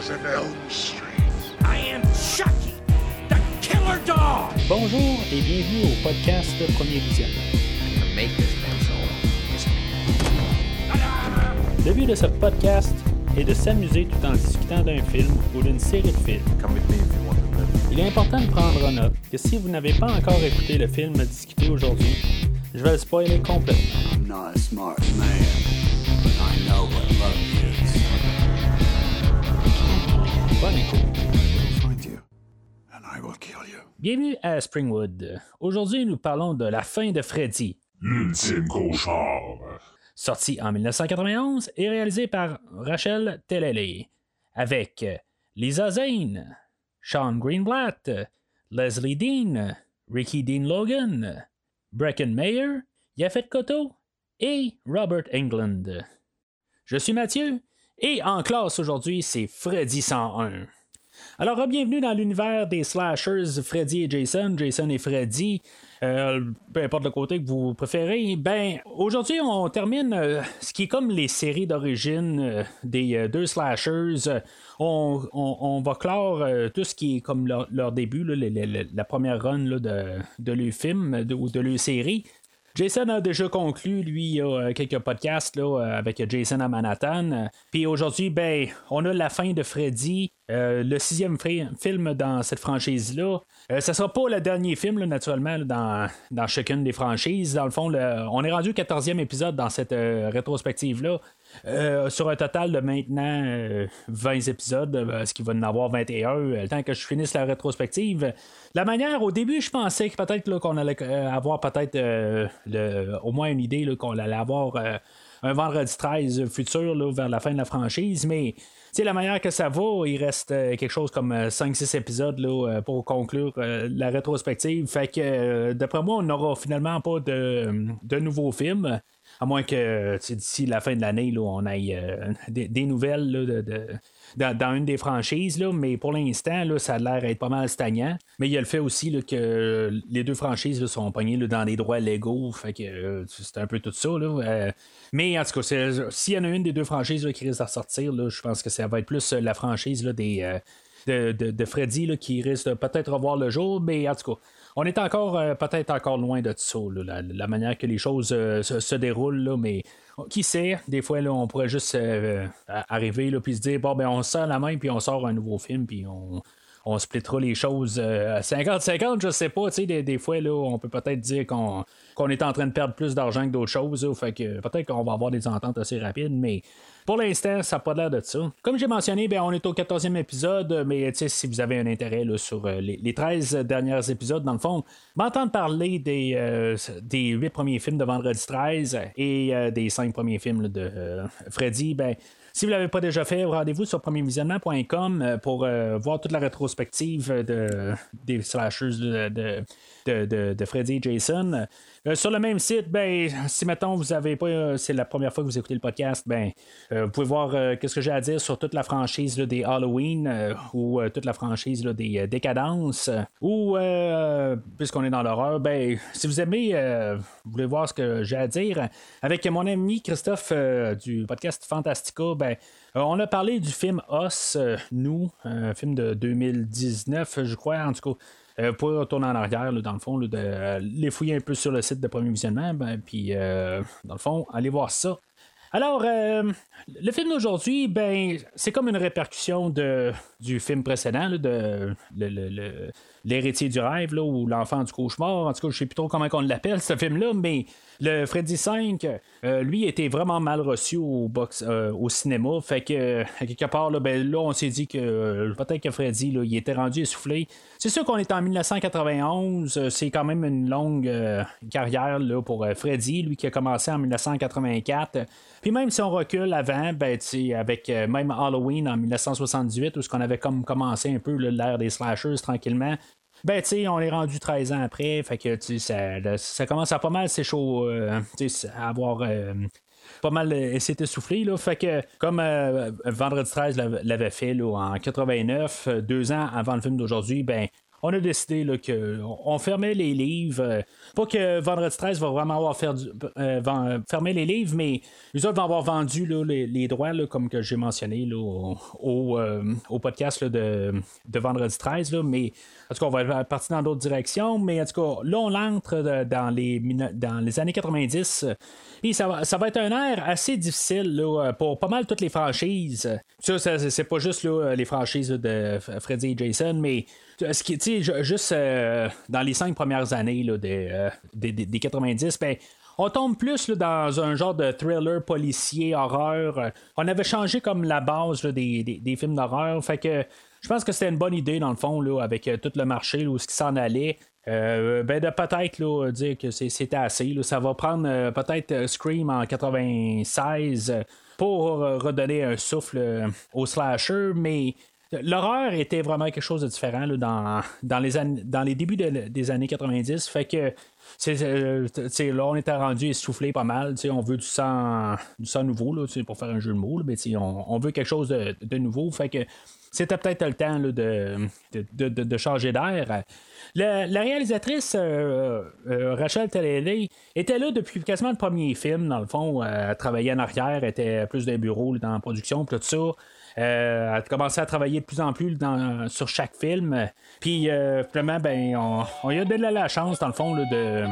as in Elm Street. I am Chucky, the killer dog. Bonjour et bienvenue au podcast Premier Visionnement. Le but de ce podcast est de s'amuser tout en discutant d'un film ou d'une série de films. Il est important de prendre en note que si vous n'avez pas encore écouté le film discuté aujourd'hui, je vais le spoiler complètement. I'm not a smart man, Bienvenue à Springwood. Aujourd'hui, nous parlons de la fin de Freddy, L'ultime cauchemar. sorti en 1991 et réalisé par Rachel Telele, avec Lisa Zane, Sean Greenblatt, Leslie Dean, Ricky Dean Logan, Brecken Mayer, Yafet Koto et Robert England. Je suis Mathieu et en classe aujourd'hui, c'est Freddy 101. Alors, bienvenue dans l'univers des slashers Freddy et Jason, Jason et Freddy. Euh, peu importe le côté que vous préférez. Ben, aujourd'hui, on termine euh, ce qui est comme les séries d'origine euh, des deux slashers. On, va clore tout ce qui est comme leur, début, la première run de, de leur film de- ou de leur série. Jason a déjà conclu, lui, il y a euh, quelques podcasts euh, avec Jason à Manhattan. Puis aujourd'hui, ben, on a la fin de Freddy, euh, le sixième film dans cette franchise-là. Euh, ça sera pas le dernier film, naturellement, dans, chacune des franchises. Dans le fond, on est rendu au 14e épisode dans cette rétrospective-là. Euh, sur un total de maintenant euh, 20 épisodes, euh, ce qui va en avoir 21, euh, le temps que je finisse la rétrospective. La manière, au début, je pensais que peut-être qu'on allait euh, avoir peut-être euh, au moins une idée qu'on allait avoir euh, un vendredi 13 futur là, vers la fin de la franchise, mais la manière que ça va, il reste euh, quelque chose comme 5-6 épisodes là, euh, pour conclure euh, la rétrospective. Fait que, euh, d'après moi, on n'aura finalement pas de, de nouveaux films. À moins que sais, d'ici la fin de l'année, on ait euh, des, nouvelles là, dans, une des franchises. Là, mais pour l'instant, ça a l'air d'être pas mal stagnant. Mais il y a le fait aussi là, que les deux franchises sont pognées dans des droits légaux. Que euh, c'est un peu tout ça. Euh, mais en tout cas, s'il y en a une des deux franchises qui risque de ressortir, je pense que ça va être plus euh, la franchise euh, de, Freddy qui risque peut-être revoir le jour, mais en tout cas, on est encore euh, peut-être encore loin de ça, là, la, manière que les choses euh, se, déroulent, là, mais qui sait, des fois là, on pourrait juste euh, arriver là, puis se dire bon ben on serre la main puis on sort un nouveau film puis on on splittera les choses euh, à 50-50, je sais pas, des, des fois, là, on peut peut-être dire qu'on est en train de perdre plus d'argent que d'autres choses, fait que peut-être qu'on va avoir des ententes assez rapides, mais pour l'instant, ça n'a pas l'air de ça. Comme j'ai mentionné, ben, on est au 14e épisode, mais si vous avez un intérêt là, sur euh, les, les 13 derniers épisodes, dans le fond, m'entendre parler des, euh, des 8 premiers films de Vendredi 13 et des 5 premiers films de Freddy, ben, si vous ne l'avez pas déjà fait, rendez-vous sur premiervisionnement.com euh, pour euh, voir toute la rétrospective de, des slashers de, de, Freddy et Jason. Euh, sur le même site, ben, si mettons vous avez pas, euh, c'est la première fois que vous écoutez le podcast, ben, euh, vous pouvez voir qu'est-ce que j'ai à dire sur toute la franchise des Halloween ou toute la franchise des Décadences ou puisqu'on est dans l'horreur, ben, si vous aimez, vous voulez voir ce que j'ai à dire avec mon ami Christophe du podcast Fantastica, ben, on a parlé du film Os, nous, un film de 2019, je crois, en tout cas. Euh, pour retourner en arrière, là, dans le fond, là, de euh, les fouiller un peu sur le site de Premier Visionnement, ben, puis euh, dans le fond, allez voir ça. Alors, euh, le film d'aujourd'hui, ben, c'est comme une répercussion de, du film précédent, là, de le- le- l'héritier du rêve, là, ou l'enfant du cauchemar. En tout cas, je sais plus trop comment on l'appelle, ce film-là, mais le Freddy 5, euh, lui, était vraiment mal reçu au, box, euh, au cinéma. Fait que, à quelque part, là, ben, là on s'est dit que euh, peut-être que Freddy, là, il était rendu essoufflé. C'est sûr qu'on est en 1991, euh, c'est quand même une longue euh, carrière là, pour euh, Freddy, lui qui a commencé en 1984. Puis même si on recule avant, ben, avec euh, même Halloween en 1978, où ce qu'on avait comme commencé un peu l'ère des slashers tranquillement. Ben, tu sais, on est rendu 13 ans après, fait que, tu ça, ça commence à pas mal s'échauffer, euh, tu sais, avoir euh, pas mal euh, s'est essoufflé, là. Fait que, comme euh, Vendredi 13 l'av- l'avait fait, là, en 89, euh, deux ans avant le film d'aujourd'hui, ben, on a décidé là, fermait les livres. pas que Vendredi 13 va vraiment avoir fermé les livres, mais les autres vont avoir vendu là, les, droits, là, comme que j'ai mentionné au, au, au podcast de, de Vendredi 13. Là, mais en tout cas, on va être parti dans d'autres directions. Mais en tout cas, là, on entre dans les, années 90. euh, Puis ça va, être un air assez difficile là, pour pas mal toutes les franchises. Ça, c'est pas juste les franchises de Freddy et Jason, mais ce qui, juste euh, dans les cinq premières années des, euh, des, des- des 90, ben, on tombe plus dans un genre de thriller policier, horreur. Euh, On avait changé comme la base des- des films d'horreur. Fait que je pense que c'était une bonne idée, dans le fond, là, avec euh, tout le marché, là, où ce qui s'en allait. Euh, ben de peut-être là, dire que c'était assez. là. Ça va prendre euh, peut-être Scream en 96 euh, pour redonner un souffle au slasher, mais l'horreur était vraiment quelque chose de différent là, dans, dans, les dans les débuts de- des années 90. Fait que c'est, là, on était rendu essoufflé pas mal. On veut du sang, du sang nouveau là, pour faire un jeu de mots, mais on, on veut quelque chose de, de nouveau. Fait que c'était peut-être le temps de, de, de- changer d'air. La, réalisatrice euh, euh, Rachel Talalay était là depuis quasiment le premier film. Dans le fond, Euh, elle travaillait en arrière, était plus d'un bureau là, dans la production, tout ça. Euh, elle a commencé à travailler de plus en plus dans- sur chaque film. Puis, euh, ben, on, lui a donné la chance, dans le fond, de-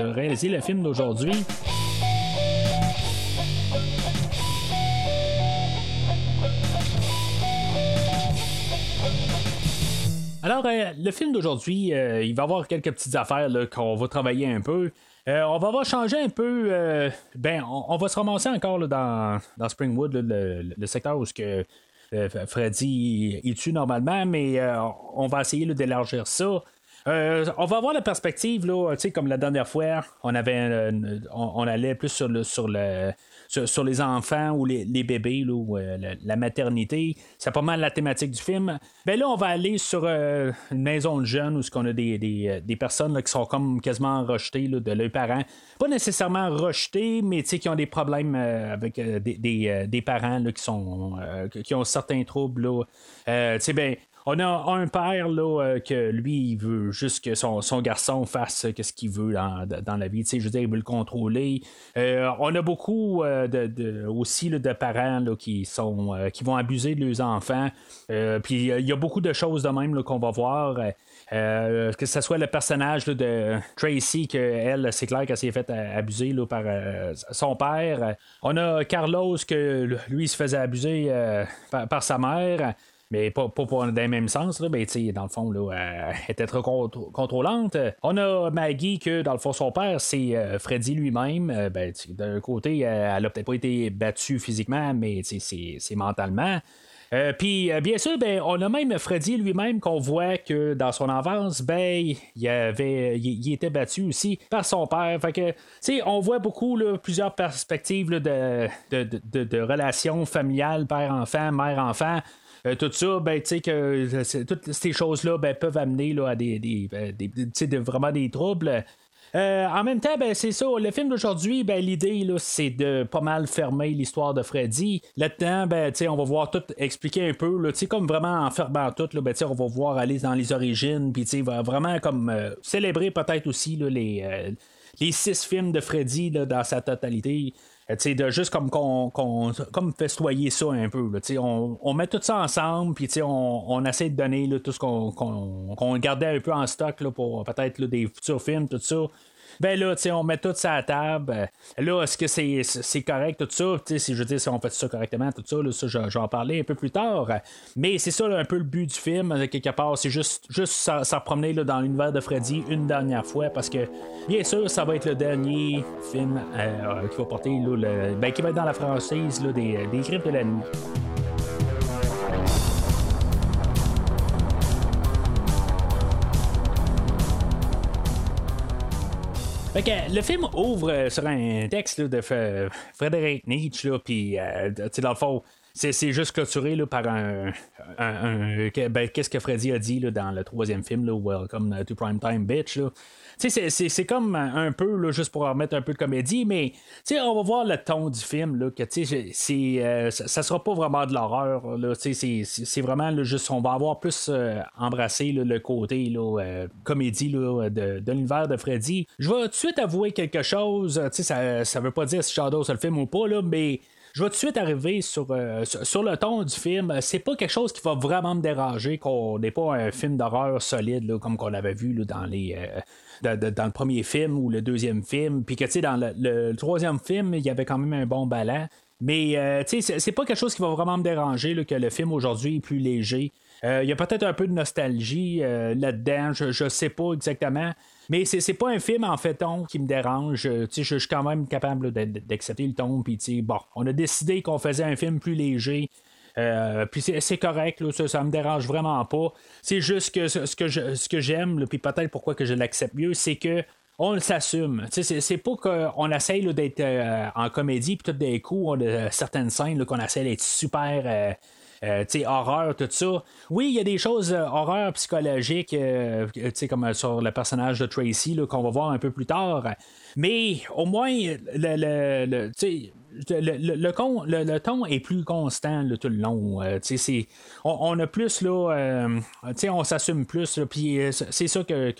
de réaliser le film d'aujourd'hui. Alors, euh, le film d'aujourd'hui, euh, il va y avoir quelques petites affaires qu'on va travailler un peu. Euh, on va changé un peu. ben, on, va se ramasser encore là, dans, Springwood, le, secteur où ce que Freddy tue normalement, mais on va essayer d'élargir ça. On va avoir la perspective, là, comme la dernière fois, on avait on allait plus sur le sur le sur, les enfants ou les, les bébés là, ou euh, la, maternité. C'est pas mal la thématique du film. Ben là, on va aller sur euh, une maison de jeunes où ce qu'on a des, des, euh, des personnes là, qui sont comme quasiment rejetées là, de leurs parents. Pas nécessairement rejetées, mais qui ont des problèmes avec des, des, parents qui sont qui ont certains troubles. là. Ben. On a un père là, euh, que lui, il veut juste que son, garçon fasse euh, ce qu'il veut dans, la vie. Je veux dire, il veut le contrôler. Euh, on a beaucoup de, aussi de parents qui vont abuser de leurs enfants. Puis il y a beaucoup de choses de même qu'on va voir. Que ce soit le personnage de Tracy, que elle, c'est clair qu'elle s'est fait euh, abuser par son père. On a Carlos, que lui, se faisait abuser par sa mère. Mais pas, dans le même sens, là. Dans le fond, là, elle était trop contr- contrôlante. On a Maggie, que dans le fond, son père, c'est euh, Freddy lui-même. Euh, ben, d'un côté, euh, elle a peut-être pas été battue physiquement, mais c'est, mentalement. Euh, Puis, euh, bien sûr, ben, on a même Freddy lui-même qu'on voit que dans son enfance, ben, il, avait, il, était battu aussi par son père. Fait que, tu on voit beaucoup plusieurs perspectives de, de- de relations familiales, père-enfant, mère-enfant. Euh, tout ça, ben, tu sais que euh, toutes ces choses-là ben, peuvent amener là, à des, des, de- vraiment des troubles. Euh, en même temps, ben, c'est ça. Le film d'aujourd'hui, ben, l'idée, c'est de pas mal fermer l'histoire de Freddy. Là-dedans, ben, on va voir tout expliquer un peu, là, comme vraiment en fermant tout, là, ben, on va voir aller dans les origines, puis vraiment comme célébrer peut-être aussi là, les, les six films de Freddy là, dans sa totalité. Euh, sais, de juste comme qu'on comme festoyer ça un peu. là, on, on met tout ça ensemble, puis on, on essaie de donner là, tout ce qu'on qu'on- qu'on gardait un peu en stock là, pour peut-être des futurs films, tout ça. Ben là, tu sais, on met tout ça à table. Là, est-ce que c'est, c'est correct, tout ça? Tu sais, si je veux dire, si on fait ça correctement, tout ça, là, ça, je, vais en parler un peu plus tard. Mais c'est ça, un peu le but du film, euh, quelque part. C'est juste, juste s'en promener là, dans l'univers de Freddy une dernière fois, parce que, bien sûr, ça va être le dernier film euh, qui va porter, le, ben, qui va être dans la franchise des, des Griffes de la nuit. Fait le film ouvre euh, sur un texte de F- Frédéric Nietzsche, puis euh, dans le fond, c'est, c'est juste clôturé là, par un. ben, qu'est-ce que Freddy a dit là, dans le troisième film, là, Welcome to Primetime Bitch. C'est, c'est, c'est comme un peu, là, juste pour remettre un peu de comédie, mais on va voir le ton du film, là, que c'est, euh, ça, ça sera pas vraiment de l'horreur. C'est, c'est, c'est vraiment là, juste, on va avoir plus euh, embrassé le côté là, euh, comédie là, de, de l'univers de Freddy. Je vais tout de suite avouer quelque chose, ça, ça veut pas dire si j'adore ce film ou pas, là, mais je vais tout de suite arriver sur, euh, sur, sur le ton du film. C'est pas quelque chose qui va vraiment me déranger, qu'on n'est pas un film d'horreur solide, comme qu'on avait vu dans les. euh, dans le premier film ou le deuxième film, puis que tu sais, dans le, troisième film, il y avait quand même un bon ballon. Mais euh, tu sais, c'est- pas quelque chose qui va vraiment me déranger, que le film aujourd'hui est plus léger. Euh, Il y a peut-être un peu de nostalgie euh, là-dedans, je, je sais pas exactement. Mais c'est, c'est pas un film en fait ton qui me dérange. Euh, je, je suis quand même capable d'accepter le ton. Puis, bon, on a décidé qu'on faisait un film plus léger. Puis c'est, correct, là, ça, ça me dérange vraiment pas. C'est juste que ce, que, j'aime, là, puis peut-être pourquoi que je l'accepte mieux, c'est que on s'assume. C'est, c'est pas qu'on essaye d'être en comédie, puis tout d'un coup, on a certaines scènes qu'on essaie d'être super. Euh, euh, horreur, tout ça. Oui, il y a des choses euh, horreur psychologiques, euh, sais, comme euh, sur le personnage de Tracy, qu'on va voir un peu plus tard. Mais au moins, le, le, le- le, le- ton est plus constant là, tout le long. Euh, c'est- on, a plus, là, euh, on s'assume plus, puis euh, c'est ça que,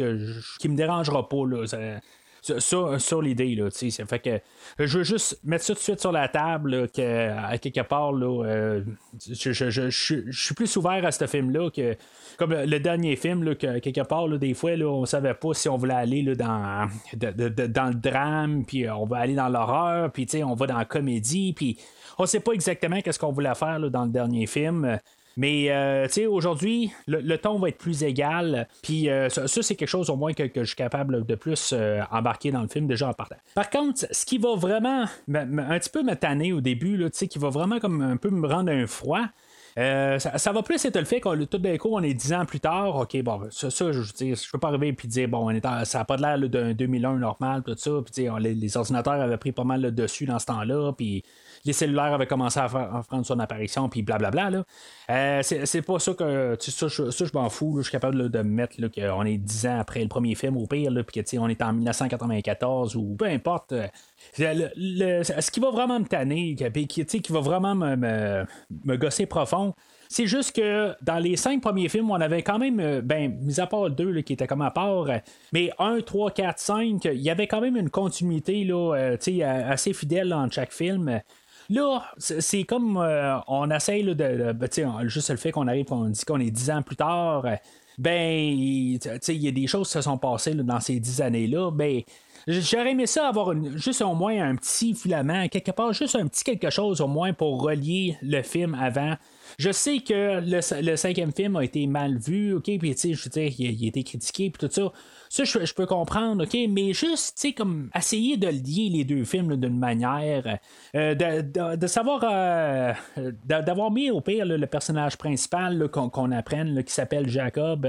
qui me dérangera pas. Là, sur, sur- sur l'idée. Là, fait que je veux juste mettre ça tout de suite sur la table, là, que, à quelque part, là, euh, je, je- je- je- suis plus ouvert à ce film-là que comme le dernier film, là, que quelque part, là, des fois, là, on savait pas si on voulait aller là, dans, dans le drame, puis on va aller dans l'horreur, puis on va dans la comédie, puis on sait pas exactement qu'est-ce qu'on voulait faire là, dans le dernier film. Mais euh, tu sais, aujourd'hui, le, le ton va être plus égal. Puis euh, ça, c'est quelque chose au moins que, que je suis capable de plus euh, embarquer dans le film déjà en partant. Par contre, ce qui va vraiment me- me- un petit peu me tanner au début, tu sais, qui va vraiment comme un peu me rendre un froid. ça, va plus être le fait qu'on tout d'un coup, on est 10 ans plus tard, ok, bon, ça, ça, je veux dire, je peux pas arriver et dire, bon, on est ça n'a pas l'air d'un 2001 normal, tout ça, puis les, les ordinateurs avaient pris pas mal le dessus dans ce temps-là, puis les cellulaires avaient commencé à, prendre son apparition, puis blablabla. Là. Euh, c'est, pas ça que. Ça, je, je m'en fous. là. Je suis capable là, de me mettre là, qu'on est 10 ans après le premier film, au pire, là, puis on est en 1994 ou peu importe. euh, ce qui va vraiment me tanner, qui, qui va vraiment me, me, gosser profond, c'est juste que dans les cinq premiers films, on avait quand même, euh, ben, mis à part le deux là, qui était comme à part, mais 1, 3, 4, 5, il y avait quand même une continuité là, euh, assez fidèle dans chaque film. Là, c'est comme euh, on essaye là, de. de- ben, juste le fait qu'on arrive, on dit qu'on est dix ans plus tard. euh, Ben, il y a des choses qui se sont passées dans ces dix années-là. Ben, j'aurais aimé ça avoir juste au moins un petit filament, quelque part, juste un petit quelque chose au moins pour relier le film avant. Je sais que le, cinquième film a été mal vu, ok, puis tu sais, je veux dire, il, il a été critiqué, puis tout ça. Ça, je, peux comprendre, ok, mais juste, tu sais, comme essayer de lier les deux films d'une manière, euh, de, de- savoir, euh, d'a- d'avoir mis au pire le personnage principal qu'on, apprenne, qui s'appelle Jacob,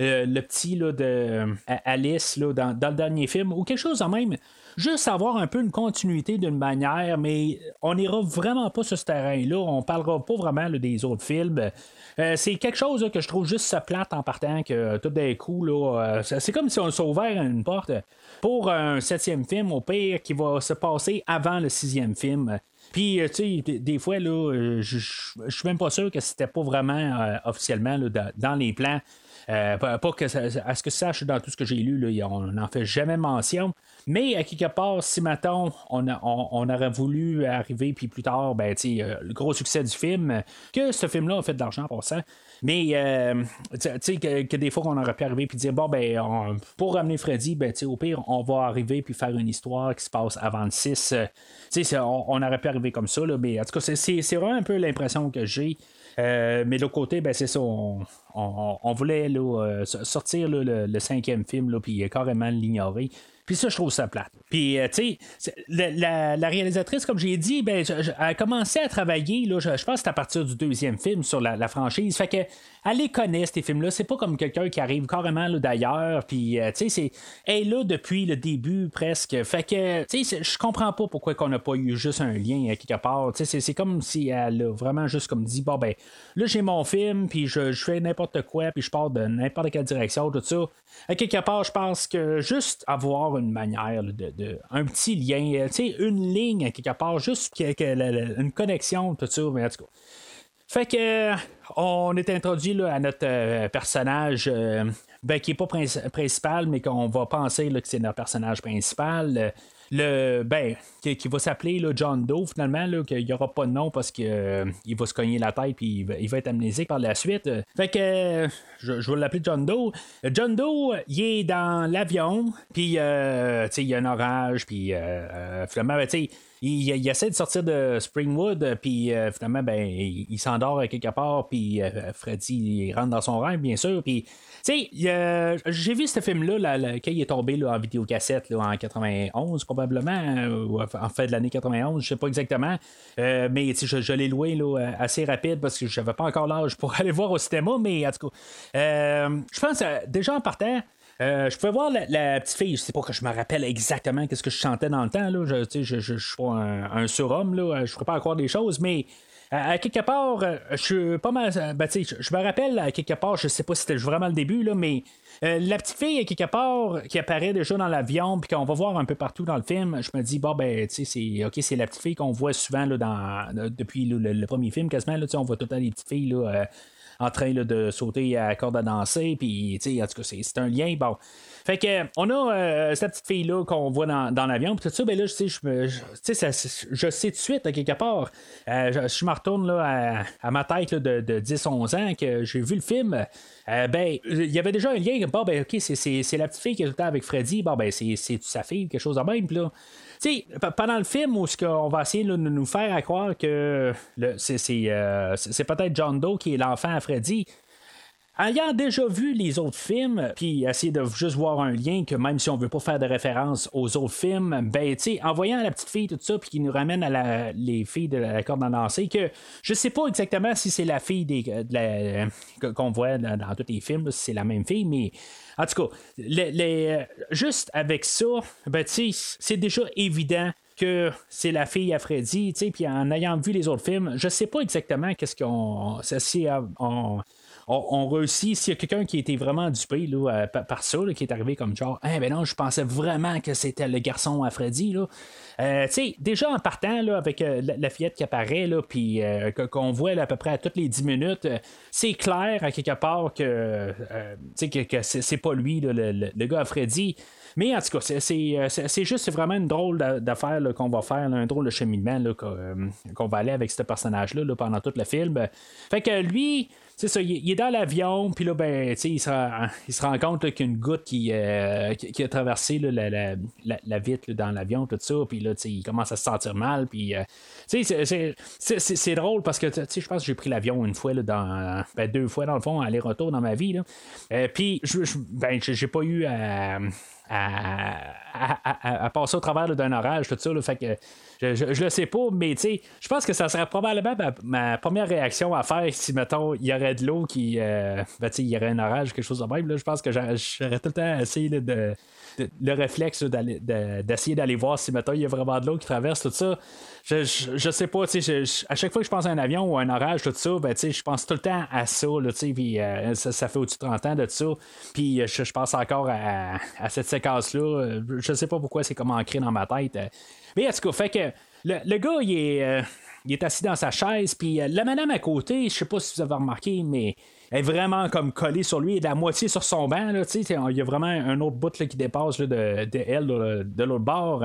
euh, le petit là, de Alice là, dans, dans le dernier film, ou quelque chose en même. Juste avoir un peu une continuité d'une manière, mais on n'ira vraiment pas sur ce terrain-là. On parlera pas vraiment des autres films. Euh, c'est quelque chose que je trouve juste ça plate en partant que euh, tout d'un coup, là, euh, c'est comme si on s'est ouvert une porte pour un septième film, au pire, qui va se passer avant le sixième film. Puis, tu sais, des- fois, là, je suis même pas sûr que c'était pas vraiment officiellement dans les plans. Euh, pas, que ça- à ce que je sache dans tout ce que j'ai lu, on n'en fait jamais mention. Mais à quelque part, si maintenant on, aurait voulu arriver, puis plus tard, ben, euh, le gros succès du film, que ce film-là a fait de l'argent en passant. Mais euh, tu sais, que, des fois on aurait pu arriver puis dire bon ben pour ramener Freddy, ben au pire, on va arriver puis faire une histoire qui se passe avant le 6. Euh, tu sais, on, on aurait pu arriver comme ça, là, mais en tout cas, c'est vraiment un peu l'impression que j'ai. Euh, mais de l'autre côté, ben, c'est ça. On, voulait euh, sortir le, cinquième film, puis carrément l'ignorer. Puis ça, je trouve ça plate. Puis, euh, tu sais, la, réalisatrice, comme j'ai dit, ben, elle a commencé à travailler, là, je, pense c'est à partir du deuxième film sur la, franchise. Fait que elle les connaît, ces films-là. C'est pas comme quelqu'un qui arrive carrément d'ailleurs. Puis, euh, tu sais, elle est là depuis le début presque. Fait que, tu sais, je comprends pas pourquoi qu'on n'a pas eu juste un lien euh, quelque part. Tu sais, c'est comme si elle a vraiment juste comme dit, bon, ben, là, j'ai mon film, puis je, fais n'importe quoi, puis je pars de n'importe quelle direction, tout ça. À quelque part, je pense que juste avoir une manière de, un petit lien, euh, une ligne quelque part, juste une connexion, tout ça, mais en tout cas. Fait que on est introduit là, à notre euh, personnage euh, ben, qui n'est pas principal, mais qu'on va penser là, que c'est notre personnage principal le ben qui, va s'appeler John Doe finalement qu'il n'y aura pas de nom parce qu'il euh, va se cogner la tête puis il va, être amnésique par la suite. Fait que je, vais l'appeler John Doe. John Doe il est dans l'avion puis euh, il y a un orage puis euh, finalement ben, il, essaie de sortir de Springwood, puis finalement, ben, il, s'endort quelque part, puis Freddy il rentre dans son rêve, bien sûr, puis tu sais, j'ai vu ce film-là là, quand il est tombé là, en vidéocassette là, en 91, probablement, euh, en fait de l'année 91, je sais pas exactement. Euh, mais je, je l'ai loué là, assez rapide parce que j'avais pas encore l'âge pour aller voir au cinéma, mais en tout cas, euh, je pense déjà en partant. je pouvais voir la, petite fille, je sais pas que je me rappelle exactement qu'est-ce que je chantais dans le temps. Là. Je, suis pas un, surhomme, là. je ne pas croire des choses, mais à quelque part, euh, je suis pas mal. Euh, ben, je me rappelle, à quelque part, je sais pas si c'était vraiment le début, là, mais euh, la petite fille, à quelque part, qui apparaît déjà dans l'avion, puis qu'on va voir un peu partout dans le film, je me dis, bon, ben, tu sais, c'est, la petite fille qu'on voit souvent là, dans, depuis le, premier film, quasiment, là, on voit tout le temps les petites filles là, en train de sauter à corde à danser, puis, tu sais, en tout cas, c'est, un lien. Bon. Fait que, on a euh, cette petite fille-là qu'on voit dans, dans l'avion, puis tout ça, ben là, je sais, je, je sais tout de suite, à quelque part, euh, je, me retourne là, à, ma tête de, de 10-11 ans, que j'ai vu le film, euh, ben, il y avait déjà un lien, ben, ok, c'est la petite fille qui est tout avec Freddy, bon, ben, c'est sa fille, quelque chose de même, puis là. sais, pendant le film où on va essayer de nous faire croire que c'est peut-être John Doe qui est l'enfant à Freddy, Ayant déjà vu les autres films, puis essayer de juste voir un lien, que même si on veut pas faire de référence aux autres films, ben, tu sais, en voyant la petite fille, tout ça, puis qui nous ramène à la, les filles de la corde à danser, que je sais pas exactement si c'est la fille des, qu'on voit dans, tous les films, si c'est la même fille, mais en tout cas, les, juste avec ça, ben, tu sais, c'est déjà évident que c'est la fille à Freddy, tu sais, puis en ayant vu les autres films, je sais pas exactement qu'est-ce qu'on. Si on, on, réussit. S'il y a quelqu'un qui était vraiment dupé là, euh, par, ça, qui est arrivé comme genre, eh ben non, je pensais vraiment que c'était le garçon à Freddy. Là. Euh, déjà en partant là, avec euh, la, fillette qui apparaît, là, puis qu'on voit à peu près à toutes les 10 minutes, c'est clair à quelque part que, que, que c'est, pas lui, le, gars à Freddy. Mais en tout cas, c'est juste vraiment une drôle d'affaire qu'on va faire, un drôle de cheminement qu'on va aller avec ce personnage-là pendant tout le film. Fait que lui, c'est ça, il, est dans l'avion, puis là, ben, il se, il se rend compte qu'il y a une goutte qui, euh, qui, a traversé la, vitre dans l'avion, tout ça, puis là, il commence à se sentir mal, puis, euh, c'est drôle parce que, je pense que j'ai pris l'avion une fois, là, dans, ben, deux fois, dans le fond, aller-retour dans ma vie, là. Euh, puis, je, ben, j'ai pas eu à à, passer au travers d'un orage, tout ça. fait que je, le sais pas, mais je pense que ça serait probablement ma, première réaction à faire si, mettons, il y aurait de l'eau qui. Euh, ben, il y aurait un orage, quelque chose de même. je pense que j'aurais tout le temps essayé de, le réflexe d'essayer d'aller voir si, mettons, il y a vraiment de l'eau qui traverse, tout ça. Je, je, sais pas, à chaque fois que je pense à un avion ou à un orage, tout ça, ben, je pense tout le temps à ça, puis euh, ça, fait au-dessus de 30 ans de ça. Puis euh, je, pense encore à, cette séquence-là. Je sais pas pourquoi c'est comme ancré dans ma tête. Mais en tout cas, fait que le, gars, il est, euh, assis dans sa chaise, puis la madame à côté, je sais pas si vous avez remarqué, mais est vraiment comme collée sur lui, et la moitié sur son banc. il y a vraiment un autre bout qui dépasse de, de, elle de, l'autre bord.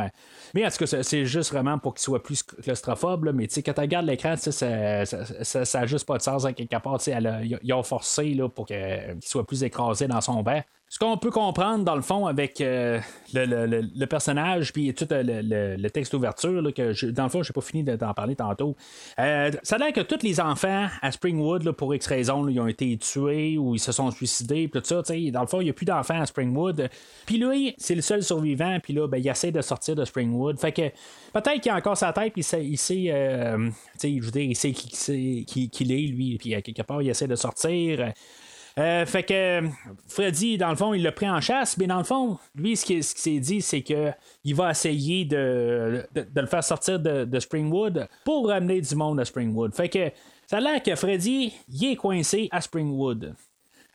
Mais en tout cas, c'est juste vraiment pour qu'il soit plus claustrophobe. mais quand tu regardes l'écran, ça n'a ça, ça, juste pas de sens à quelque part. ils ont forcé là, pour qu'il soit plus écrasé dans son banc. Ce qu'on peut comprendre, dans le fond, avec euh, le, personnage, puis tout euh, le, texte d'ouverture, que dans le fond, je n'ai pas fini d'en parler tantôt. Euh, ça a l'air que tous les enfants à Springwood, pour X raison, ils ont été tués ou ils se sont suicidés, puis tout ça. Dans le fond, il n'y a plus d'enfants à Springwood. Puis lui, c'est le seul survivant, puis là, ben, il essaie de sortir de Springwood. Fait que peut-être qu'il a encore sa tête, puis il sait, euh, je veux dire, il sait qui- qui il est, lui, puis à quelque part, il essaie de sortir. Euh, fait que Freddy, dans le fond, il l'a pris en chasse, mais dans le fond, lui, ce qu'il s'est dit, c'est que il va essayer de, le faire sortir de, Springwood pour ramener du monde à Springwood. Fait que ça a l'air que Freddy, il est coincé à Springwood.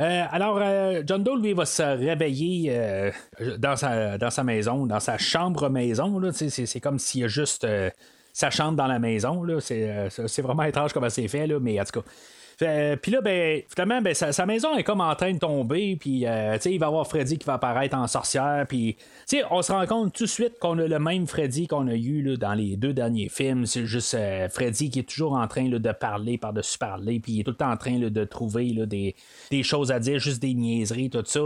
Euh, alors, euh, John Doe, lui, va se réveiller dans, sa, maison, dans sa chambre maison. C'est comme s'il y a juste sa chambre dans la maison. C'est vraiment étrange comment c'est fait, mais en tout cas. Fait, Puis là, ben, finalement, ben, sa, maison est comme en train de tomber. Puis, euh, il va y avoir Freddy qui va apparaître en sorcière. Puis, on se rend compte tout de suite qu'on a le même Freddy qu'on a eu là, dans les deux derniers films. C'est juste euh, Freddy qui est toujours en train de parler par-dessus parler. Puis, il est tout le temps en train de trouver des, des choses à dire, juste des niaiseries, tout ça.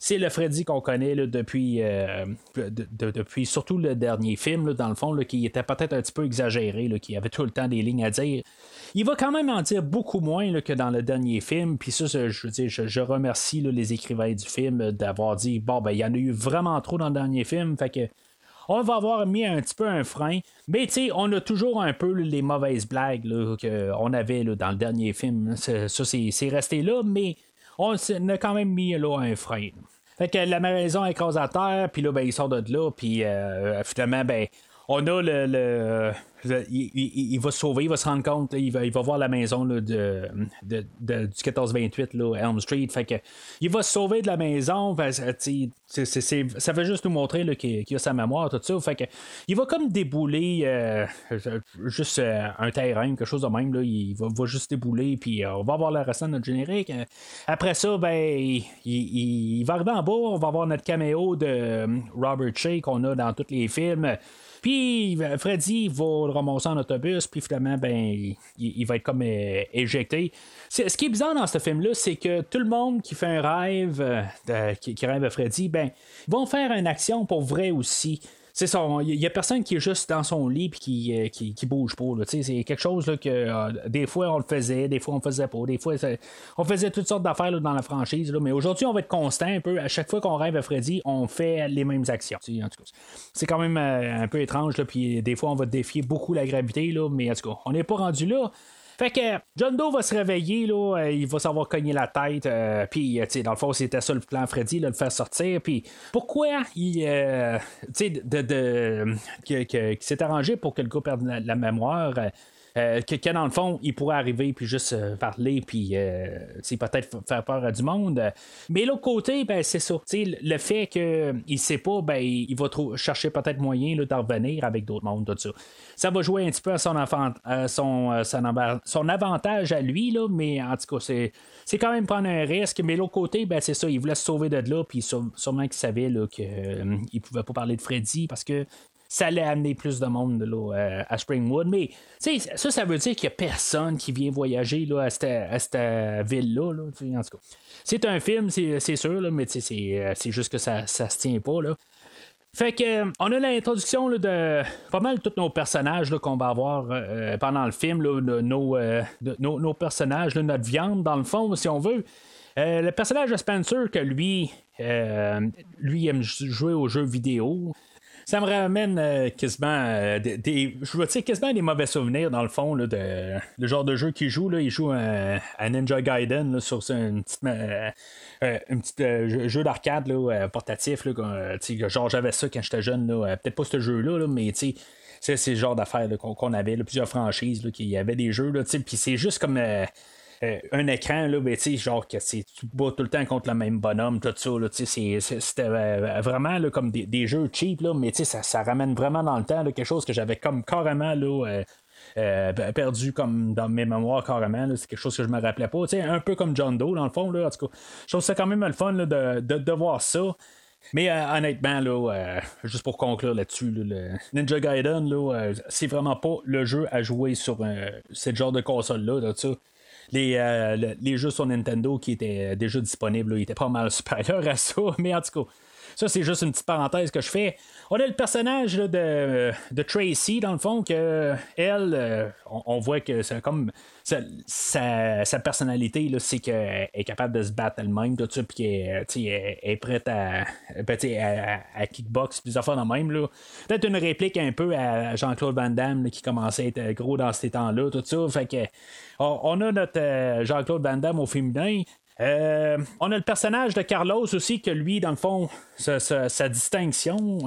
C'est le Freddy qu'on connaît là, depuis, euh, de- de- depuis surtout le dernier film, là, dans le fond, là, qui était peut-être un petit peu exagéré, qui avait tout le temps des lignes à dire. Il va quand même en dire beaucoup moins que dans le dernier film. Puis ça, je veux dire, je, remercie les écrivains du film euh, d'avoir dit bon, ben, il y en a eu vraiment trop dans le dernier film. Fait que. On va avoir mis un petit peu un frein, mais tu sais, on a toujours un peu les mauvaises blagues qu'on avait dans le dernier film. Ça, c'est resté là, mais on a quand même mis là, un frein. Fait que la maison écrase à terre, puis là, ben, il sort de là, puis euh, finalement, ben, on a le- le- il, va se sauver, il va se rendre compte, il, va, il va voir la maison de, de- du 1428, là, Elm Street. Fait que il va se sauver de la maison. c'est- ça veut juste nous montrer qu'il, a sa mémoire, tout ça. Fait que il va comme débouler euh, juste euh, un terrain, quelque chose de même. Il va, va juste débouler, puis euh, on va avoir le restant de notre générique. Après ça, ben, il, va arriver en bas, on va avoir notre caméo de Robert Shea qu'on a dans tous les films. Puis euh, Freddy va le ramasser en autobus, puis finalement, ben, il, il va être comme euh, éjecté. Ce qui est bizarre dans ce film-là, c'est que tout le monde qui fait un rêve, euh, qui rêve à Freddy, ben, vont faire une action pour vrai aussi. C'est ça, il y a personne qui est juste dans son lit qui, euh, qui, qui bouge pas. C'est quelque chose là, que euh, des fois on le faisait, des fois on le faisait pas, des fois on faisait toutes sortes d'affaires dans la franchise. là. mais aujourd'hui on va être constant un peu. À chaque fois qu'on rêve à Freddy, on fait les mêmes actions. En tout cas, c'est quand même euh, un peu étrange. Là, puis des fois on va défier beaucoup la gravité, là, mais en tout cas, on n'est pas rendu là. Fait que John Doe va se réveiller, là, euh, il va savoir cogner la tête, euh, puis, euh, dans le fond, c'était ça le plan Freddy, là, le faire sortir, puis pourquoi il, euh, de, de, qu'il s'est arrangé pour que le gars perde la, la mémoire, euh, que, dans le fond, il pourrait arriver puis juste euh, parler puis euh, peut-être faire peur à du monde. Mais l'autre côté, ben, c'est ça. Le fait qu'il ne sait pas, ben, il va chercher peut-être moyen d'en revenir avec d'autres mondes, tout ça. Ça va jouer un petit peu à son, son, son, ava- son avantage à lui, là, mais en tout cas, c'est, quand même prendre un risque. Mais l'autre côté, ben, c'est ça, il voulait se sauver de là, puis sûre- sûrement qu'il savait qu'il ne pouvait pas parler de Freddy parce que ça allait amener plus de monde là, euh, à Springwood. Mais ça, ça veut dire qu'il n'y a personne qui vient voyager là, à cette, à cette, ville-là. là, en tout cas. C'est un film, c'est sûr, là, mais euh, c'est juste que ça ne se tient pas. Là. Fait que euh, on a l'introduction de pas mal tous nos personnages qu'on va avoir pendant le film, là, de nos, de- nos, nos personnages, là, notre viande dans le fond, si on veut. Le personnage de Spencer, que lui, lui aime jouer aux jeux vidéo. Ça me ramène euh, quasiment euh, des, je dire quasiment des mauvais souvenirs dans le fond là, de le genre de jeu qu'il joue là, il joue un, un Ninja Gaiden là, sur une petite euh, euh, un petit euh, jeu, d'arcade euh, portatif euh, genre j'avais ça quand j'étais jeune euh, peut-être pas ce jeu là, mais tu c'est le genre d'affaires qu'on avait plusieurs franchises qu'il y avait des jeux puis c'est juste comme euh, un écran, là, ben, genre que tu bats tout le temps contre le même bonhomme, tout ça, c'était euh, vraiment là, comme des, jeux cheap, là, mais ça, ça ramène vraiment dans le temps quelque chose que j'avais comme carrément là, euh, perdu comme dans mes mémoires carrément. C'est quelque chose que je me rappelais pas. Un peu comme John Doe, dans le fond. Là, en tout cas, je trouve ça quand même le fun de, de, voir ça. Mais honnêtement, là, juste pour conclure là-dessus, Ninja Gaiden, c'est vraiment pas le jeu à jouer sur ce genre de console-là. Là. Les, euh, le- les jeux sur Nintendo qui étaient déjà disponibles, étaient pas mal supérieurs à ça. Mais en tout cas, ça, c'est juste une petite parenthèse que je fais. On a le personnage de, de Tracy, dans le fond, que elle, euh, on, voit que c'est comme sa, sa, personnalité, c'est qu'elle est capable de se battre elle-même, tout ça, puis qu'elle elle est prête à, ben, tu sais, à, à kickbox, puis des affaires de même. Peut-être une réplique un peu à Jean-Claude Van Damme, qui commençait à être gros dans ces temps-là, tout ça. Fait que on, a notre euh, Jean-Claude Van Damme au féminin. Euh, on a le personnage de Carlos aussi, que lui, dans le fond, sa, distinction,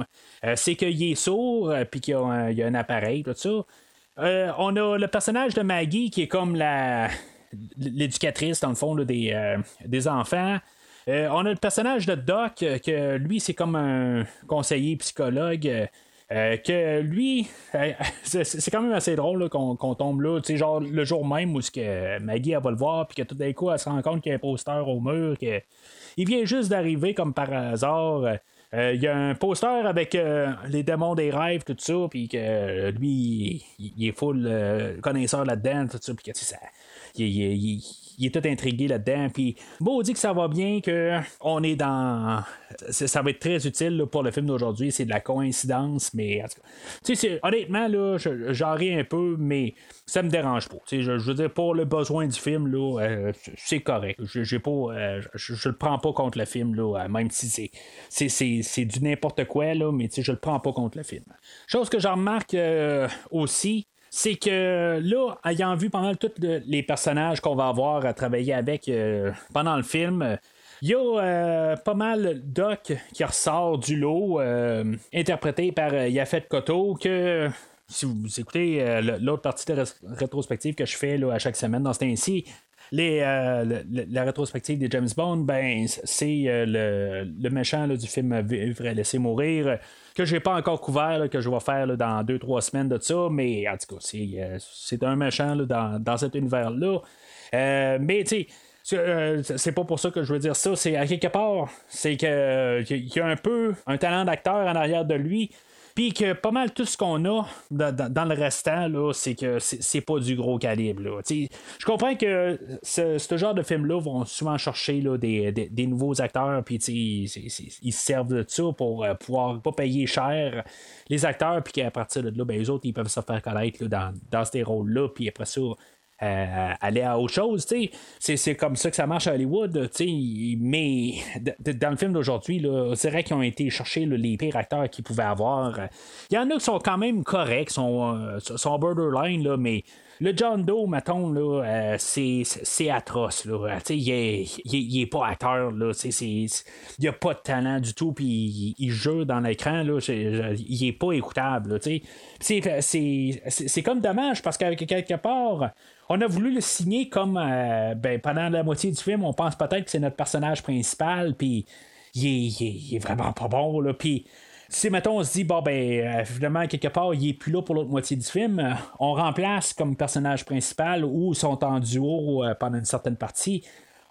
euh, c'est qu'il est sourd, euh, puis qu'il a a un appareil, tout ça. On a le personnage de Maggie qui est comme l'éducatrice, dans le fond, des, des enfants. On a le personnage de Doc, que lui, c'est comme un conseiller psychologue. Euh, que lui, euh, c'est quand même assez drôle qu'on tombe là, tu sais, genre le jour même où que Maggie elle va le voir, puis que tout d'un coup elle se rend compte qu'il y a un poster au mur, que il vient juste d'arriver comme par hasard. Euh, Il y a un poster avec les démons des rêves, tout ça, puis que lui, il, est full connaisseur là-dedans, tout ça, puis que tu sais, ça. Il, il- il- est tout intrigué là-dedans. Puis, bon, dit que ça va bien, que on est dans. Ça va être très utile pour le film d'aujourd'hui. C'est de la coïncidence, mais tu sais, honnêtement, là, je- j'en ris un peu, mais ça me dérange pas. Je, je veux dire, pour le besoin du film, là, euh, c'est correct. Je, pas, euh, le prends pas contre le film, euh, même si c'est, du n'importe quoi, mais je le prends pas contre le film. Chose que j'en remarque aussi, c'est que là, ayant vu pendant tous les personnages qu'on va avoir à travailler avec euh, pendant le film, il y a euh, pas mal Doc qui ressort du lot, euh, interprété par Yafet Koto, que si vous écoutez l'autre partie de ré- rétrospective que je fais là, à chaque semaine dans ce temps-ci, les, euh, la rétrospective des James Bond, ben, c'est euh, le, le méchant là, du film Vivre et laisser mourir, euh, que j'ai pas encore couvert, que je vais faire dans deux trois semaines de ça, mais en tout cas, c'est, un méchant là, dans, dans cet univers-là. Mais tu sais, c'est pas pour ça que je veux dire ça. C'est à quelque part, c'est qu'il y a un peu un talent d'acteur en arrière de lui. Puis que pas mal tout ce qu'on a dans, le restant, c'est que c'est pas du gros calibre. Je comprends que ce, ce genre de film-là vont souvent chercher là, des, des- des nouveaux acteurs, puis ils se servent de ça pour euh, pouvoir pas payer cher les acteurs, puis qu'à partir de là, ben, eux autres, ils peuvent se faire connaître là, dans, dans ces rôles-là, puis après ça, euh, aller à autre chose. C'est, comme ça que ça marche à Hollywood. Mais dans le film d'aujourd'hui, c'est vrai qu'ils ont été chercher les pires acteurs qu'ils pouvaient avoir. Il y en a qui sont quand même corrects, sont, euh, sont borderline, là, mais le John Doe, mettons, là, euh, c'est, atroce. Là. Sais, Il est, il il est pas acteur. Là. Il a pas de talent du tout. Puis il, il joue dans l'écran. Il est pas écoutable. sais. C'est, comme dommage parce qu'à quelque part, on a voulu le signer comme euh, ben, pendant la moitié du film, on pense peut-être que c'est notre personnage principal. Puis il est, il il est vraiment pas bon. Là. Puis si, mettons, on se dit, bon, ben, euh, finalement, quelque part, il est plus là pour l'autre moitié du film, on remplace comme personnage principal ou sont en duo euh, pendant une certaine partie.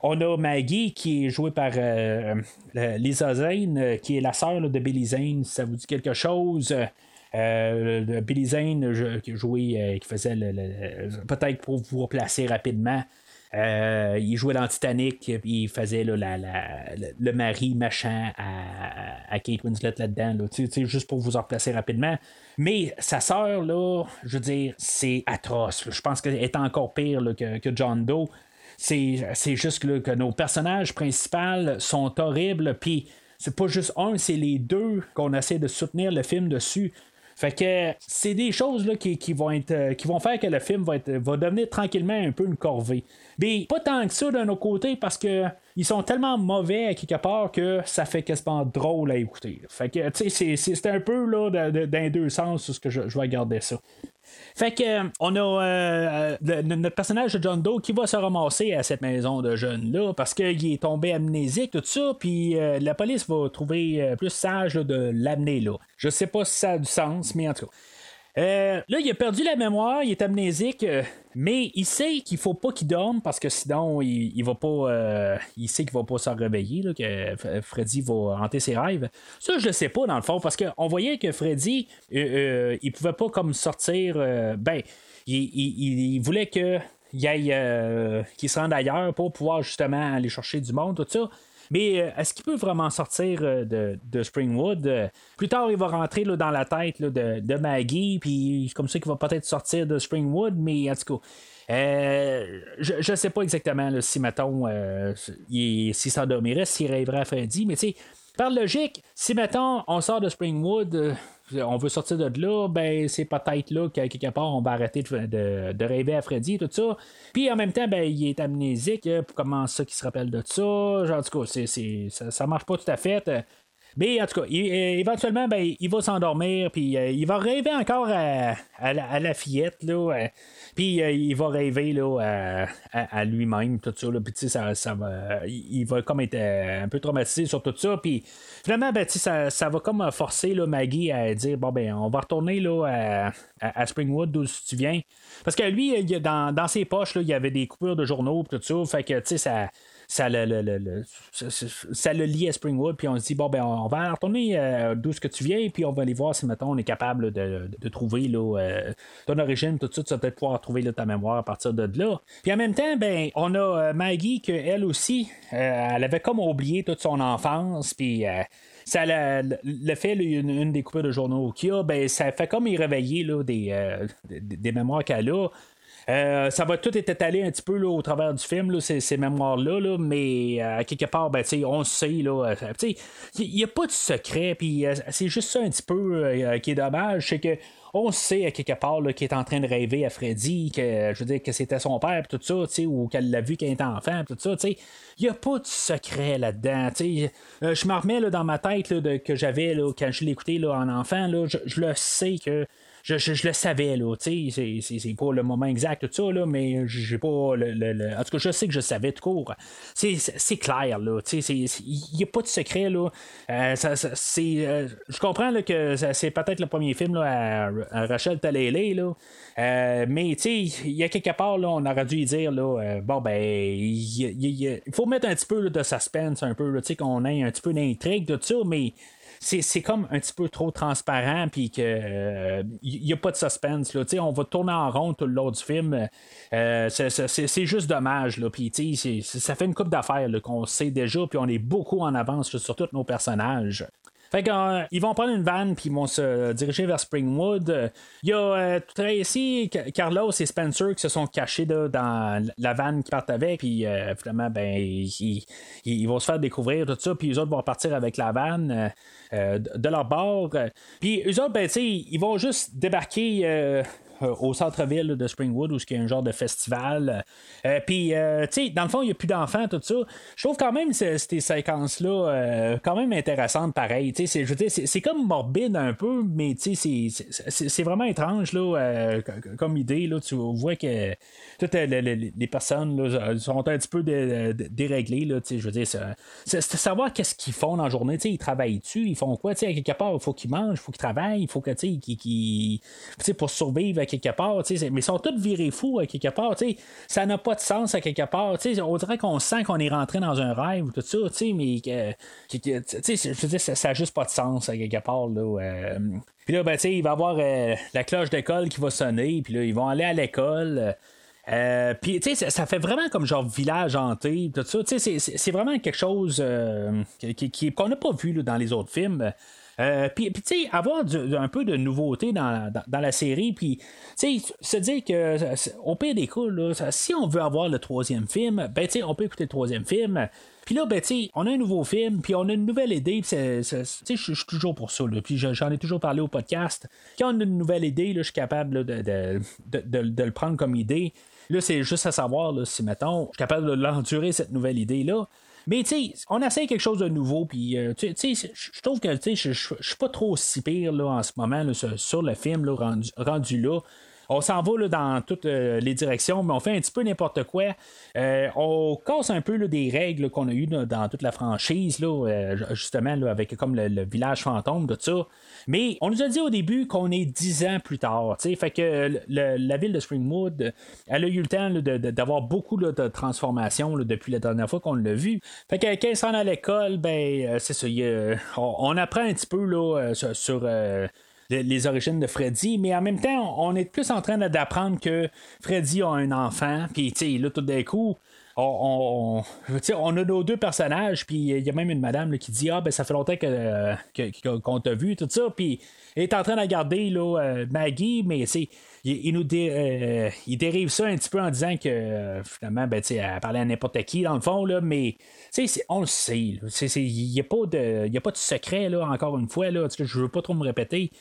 On a Maggie qui est jouée par euh, Lisa Zane, qui est la sœur de Billy Zane, si ça vous dit quelque chose? Euh, Billy Zane, qui jouait, qui faisait le- peut-être pour vous replacer rapidement. Euh, il jouait dans Titanic, il faisait le, mari machin à, à Kate Winslet là-dedans, là, juste pour vous en replacer rapidement. Mais sa sœur, là, je veux dire, c'est atroce. Je pense qu'elle est encore pire que, que John Doe. C'est juste que nos personnages principaux sont horribles, puis c'est pas juste un, c'est les deux qu'on essaie de soutenir le film dessus. Fait que c'est des choses là, qui, qui vont être, euh, qui vont faire que le film va, être, devenir tranquillement un peu une corvée. Mais pas tant que ça d'un autre côté parce que ils sont tellement mauvais à quelque part que ça fait quasiment drôle à écouter. Fait que tu sais, c'est- un peu là les deux sens ce que je, je vais garder ça. Fait que euh, on a euh, le- notre personnage de John Doe qui va se ramasser à cette maison de jeunes là parce qu'il est tombé amnésique tout ça puis euh, la police va trouver euh, plus sage de l'amener là. Je sais pas si ça a du sens mais en tout cas. Euh, là, il a perdu la mémoire, il est amnésique, euh, mais il sait qu'il faut pas qu'il dorme parce que sinon, il, il va pas. euh, il sait qu'il va pas se réveiller, que Freddy va hanter ses rêves. Ça, je le sais pas dans le fond parce qu'on voyait que Freddy, il pouvait pas comme sortir. ben, il, il- voulait qu'il se rende ailleurs pour pouvoir justement aller chercher du monde, tout ça. Mais euh, est-ce qu'il peut vraiment sortir euh, de, Springwood? Euh, Plus tard, il va rentrer là, dans la tête de, Maggie, puis comme ça qu'il va peut-être sortir de Springwood, mais en tout cas. je, je sais pas exactement si, mettons, il, s'il s'endormirait, s'il rêverait à Freddy, mais tu sais, par logique, si, mettons, on sort de Springwood, euh, on veut sortir de là, ben c'est peut-être là qu'à quelque part on va arrêter de, rêver à Freddy et tout ça. Puis en même temps, ben il est amnésique. euh, Comment ça qu'il se rappelle de ça? Genre, cas, c'est, c'est- ça, ça marche pas tout à fait. Mais en tout cas, il- euh, éventuellement, ben, il va s'endormir, puis euh, il va rêver encore à, la, fillette, là. puis euh, il va rêver là, à, lui-même, tout ça. Là, puis ça, ça va, il va comme être un peu traumatisé sur tout ça. Puis finalement, ben, ça, ça va comme forcer là, Maggie à dire bon, ben, on va retourner là, à, Springwood, d'où tu viens. Parce que lui, dans, ses poches, là, il y avait des coupures de journaux, tout ça. Fait que, tu sais, ça ça le, le- le- ça, ça- ça le lie à Springwood, puis on se dit, bon, ben, on va retourner euh, d'où ce que tu viens, puis on va aller voir si, mettons, on est capable de, de trouver là, euh, ton origine, tout ça, tu vas peut-être pouvoir trouver là, ta mémoire à partir de là. Puis en même temps, ben, on a euh, Maggie, que elle aussi, elle avait comme oublié toute son enfance, puis. ça le fait, une, une des coupures de journaux qu'il y a, ben, ça fait comme y réveiller là, des, euh, des, des mémoires qu'elle a. Euh, ça va tout être étalé un petit peu là, au travers du film, là, ces, mémoires-là, là, mais euh, à quelque part, ben, on sait, euh, il n'y a pas de secret, puis c'est juste ça un petit peu qui est dommage, c'est que on sait à quelque part qu'il est en train de rêver à Freddy, que je veux dire que c'était son père, tout ça, ou qu'elle l'a vu quand il était enfant, tout ça. Il n'y a pas de secret là-dedans. Euh, je me remets là, dans ma tête là, de, que j'avais quand je là, en enfant, là, je le sais que je, je- le savais, là, tu sais, c'est- pas le moment exact, tout ça, là, mais j'ai pas le, le- En tout cas, je sais que je savais tout court. C'est clair, là, tu sais, il n'y a pas de secret, là. Euh, ça- euh, je comprends que c'est peut-être le premier film là, à, Rachel Talalay, là. Euh, mais, tu sais, il y a quelque part, là, on aurait dû y dire, là, bon, ben, il faut mettre un petit peu de suspense, un peu, tu sais, qu'on ait un petit peu d'intrigue, tout ça, mais c'est, comme un petit peu trop transparent puis que il n'y a pas de suspense là. On va tourner en rond tout le long du film Euh, c'est, juste dommage là. ça fait une coupe d'affaires qu'on sait déjà puis on est beaucoup en avance sur tous nos personnages fait qu'ils vont prendre une vanne puis ils vont se diriger vers Springwood. Euh, Il y a euh, Tracy, Ca- Carlos et Spencer qui se sont cachés là, dans la vanne qui partent avec. Puis euh, ben, ils, vont se faire découvrir tout ça. Puis les autres vont partir avec la vanne euh, euh, de leur bord. Euh, Puis eux autres, ben, ils vont juste débarquer. euh, euh, au centre-ville de Springwood où il y a un genre de festival. Euh, Puis, euh, tu sais, dans le fond, il n'y a plus d'enfants, tout ça. Je trouve quand même ces, ces séquences-là euh, quand même intéressantes, pareil. Tu sais, c'est- comme morbide un peu, mais tu sais, c'est- vraiment étrange là, euh, co- comme idée. Là, tu vois que toutes euh, les, personnes là, sont un petit peu dé- dé- déréglées. Là, je veux dire, c'est savoir qu'est-ce qu'ils font dans la journée. Ils travaillent-tu, ils font quoi? À quelque part, il faut qu'ils mangent, il faut qu'ils travaillent, il faut que, tu sais, sais, pour survivre quelque part. Mais ils sont tous virés fous à quelque part. Ça n'a pas de sens à quelque part. On dirait qu'on sent qu'on est rentré dans un rêve ou tout ça, mais sais, je ça n'a juste pas de sens à quelque part. Là, euh. Puis là, ben, il va y avoir euh, la cloche d'école qui va sonner, puis là, ils vont aller à l'école. euh, euh, puis, tu sais, ça, fait vraiment comme genre village hanté, tout ça. Tu sais, c'est- vraiment quelque chose euh, qu'on n'a pas vu dans les autres films. Euh, puis, tu sais, avoir un peu de nouveauté dans, dans, la série, puis, tu sais, se dire que, au pire des cas, là, si on veut avoir le troisième film, ben, tu sais, on peut écouter le troisième film. Puis là, ben, tu sais, on a un nouveau film, puis on a une nouvelle idée, tu sais, je suis toujours pour ça, puis je- j'en ai toujours parlé au podcast. Quand on a une nouvelle idée, je suis capable de, de- de- de le prendre comme idée. Là, c'est juste à savoir là, si, mettons, je suis capable de l'endurer, cette nouvelle idée-là. Mais, tu sais, on essaie quelque chose de nouveau, puis, euh, tu sais, je trouve que, je- suis pas trop si pire, là, en ce moment, là, sur, sur le film, là, rendu, rendu là. On s'en va dans toutes euh, les directions, mais on fait un petit peu n'importe quoi. Euh, on casse un peu des règles qu'on a eues dans toute la franchise, euh, justement, avec comme le, village fantôme, tout ça. Mais on nous a dit au début qu'on est dix ans plus tard. Fait que la ville de Springwood, elle a eu le temps d'avoir beaucoup de transformations depuis la dernière fois qu'on l'a vu. Fait que quand ils sont à l'école, ben c'est ça. on, apprend un petit peu sur. Les- origines de Freddy, mais en même temps, on est plus en train d'apprendre que Freddy a un enfant, puis là, tout d'un coup, on, on, a nos deux personnages, puis il y a même une madame qui dit Ah, ben ça fait longtemps que, qu'on t'a vu, tout ça, puis elle est en train de regarder là, euh, Maggie, mais il, il, nous euh, dérive ça un petit peu en disant que finalement, ben, elle parlait à n'importe qui, dans le fond, là, mais on le sait. Il n'y a, pas de, a pas de secret, là, encore une fois. Là, je veux pas trop me répéter.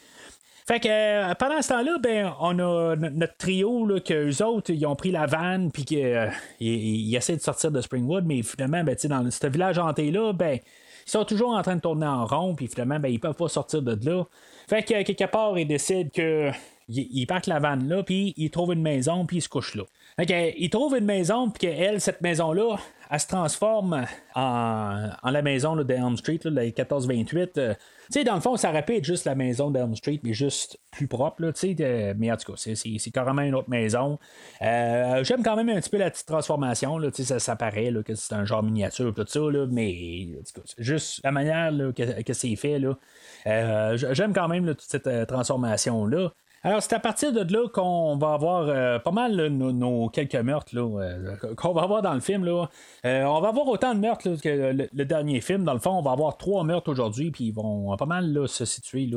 Fait que euh, pendant ce temps-là, ben, on a notre trio là, que eux autres, ils ont pris la vanne puis qu'ils euh, essaient de sortir de Springwood, mais finalement, ben, dans ce village hanté-là, ben, ils sont toujours en train de tourner en rond, puis finalement, ben, ils peuvent pas sortir de là. Fait que quelque part, ils décident que ils, partent la vanne là, puis ils trouvent une maison, puis ils se couchent là. Fait que, ils trouvent une maison, puis qu'elle, cette maison-là, elle se transforme en, la maison de Elm Street, là, la 1428. Euh, tu sais, dans le fond, ça être juste la maison d'Elm Street, mais juste plus propre, là, sais. Mais en tout cas, c'est carrément une autre maison. Euh, j'aime quand même un petit peu la petite transformation, là, ça, ça paraît là, que c'est un genre miniature, tout ça, là, mais en tout cas, juste la manière que, c'est fait, là. Euh, j'aime quand même toute cette transformation-là. Alors, c'est à partir de là qu'on va avoir euh, pas mal nos, quelques meurtres euh, qu'on va avoir dans le film. Là. Euh, on va avoir autant de meurtres que le, dernier film. Dans le fond, on va avoir trois meurtres aujourd'hui, puis ils vont pas mal se situer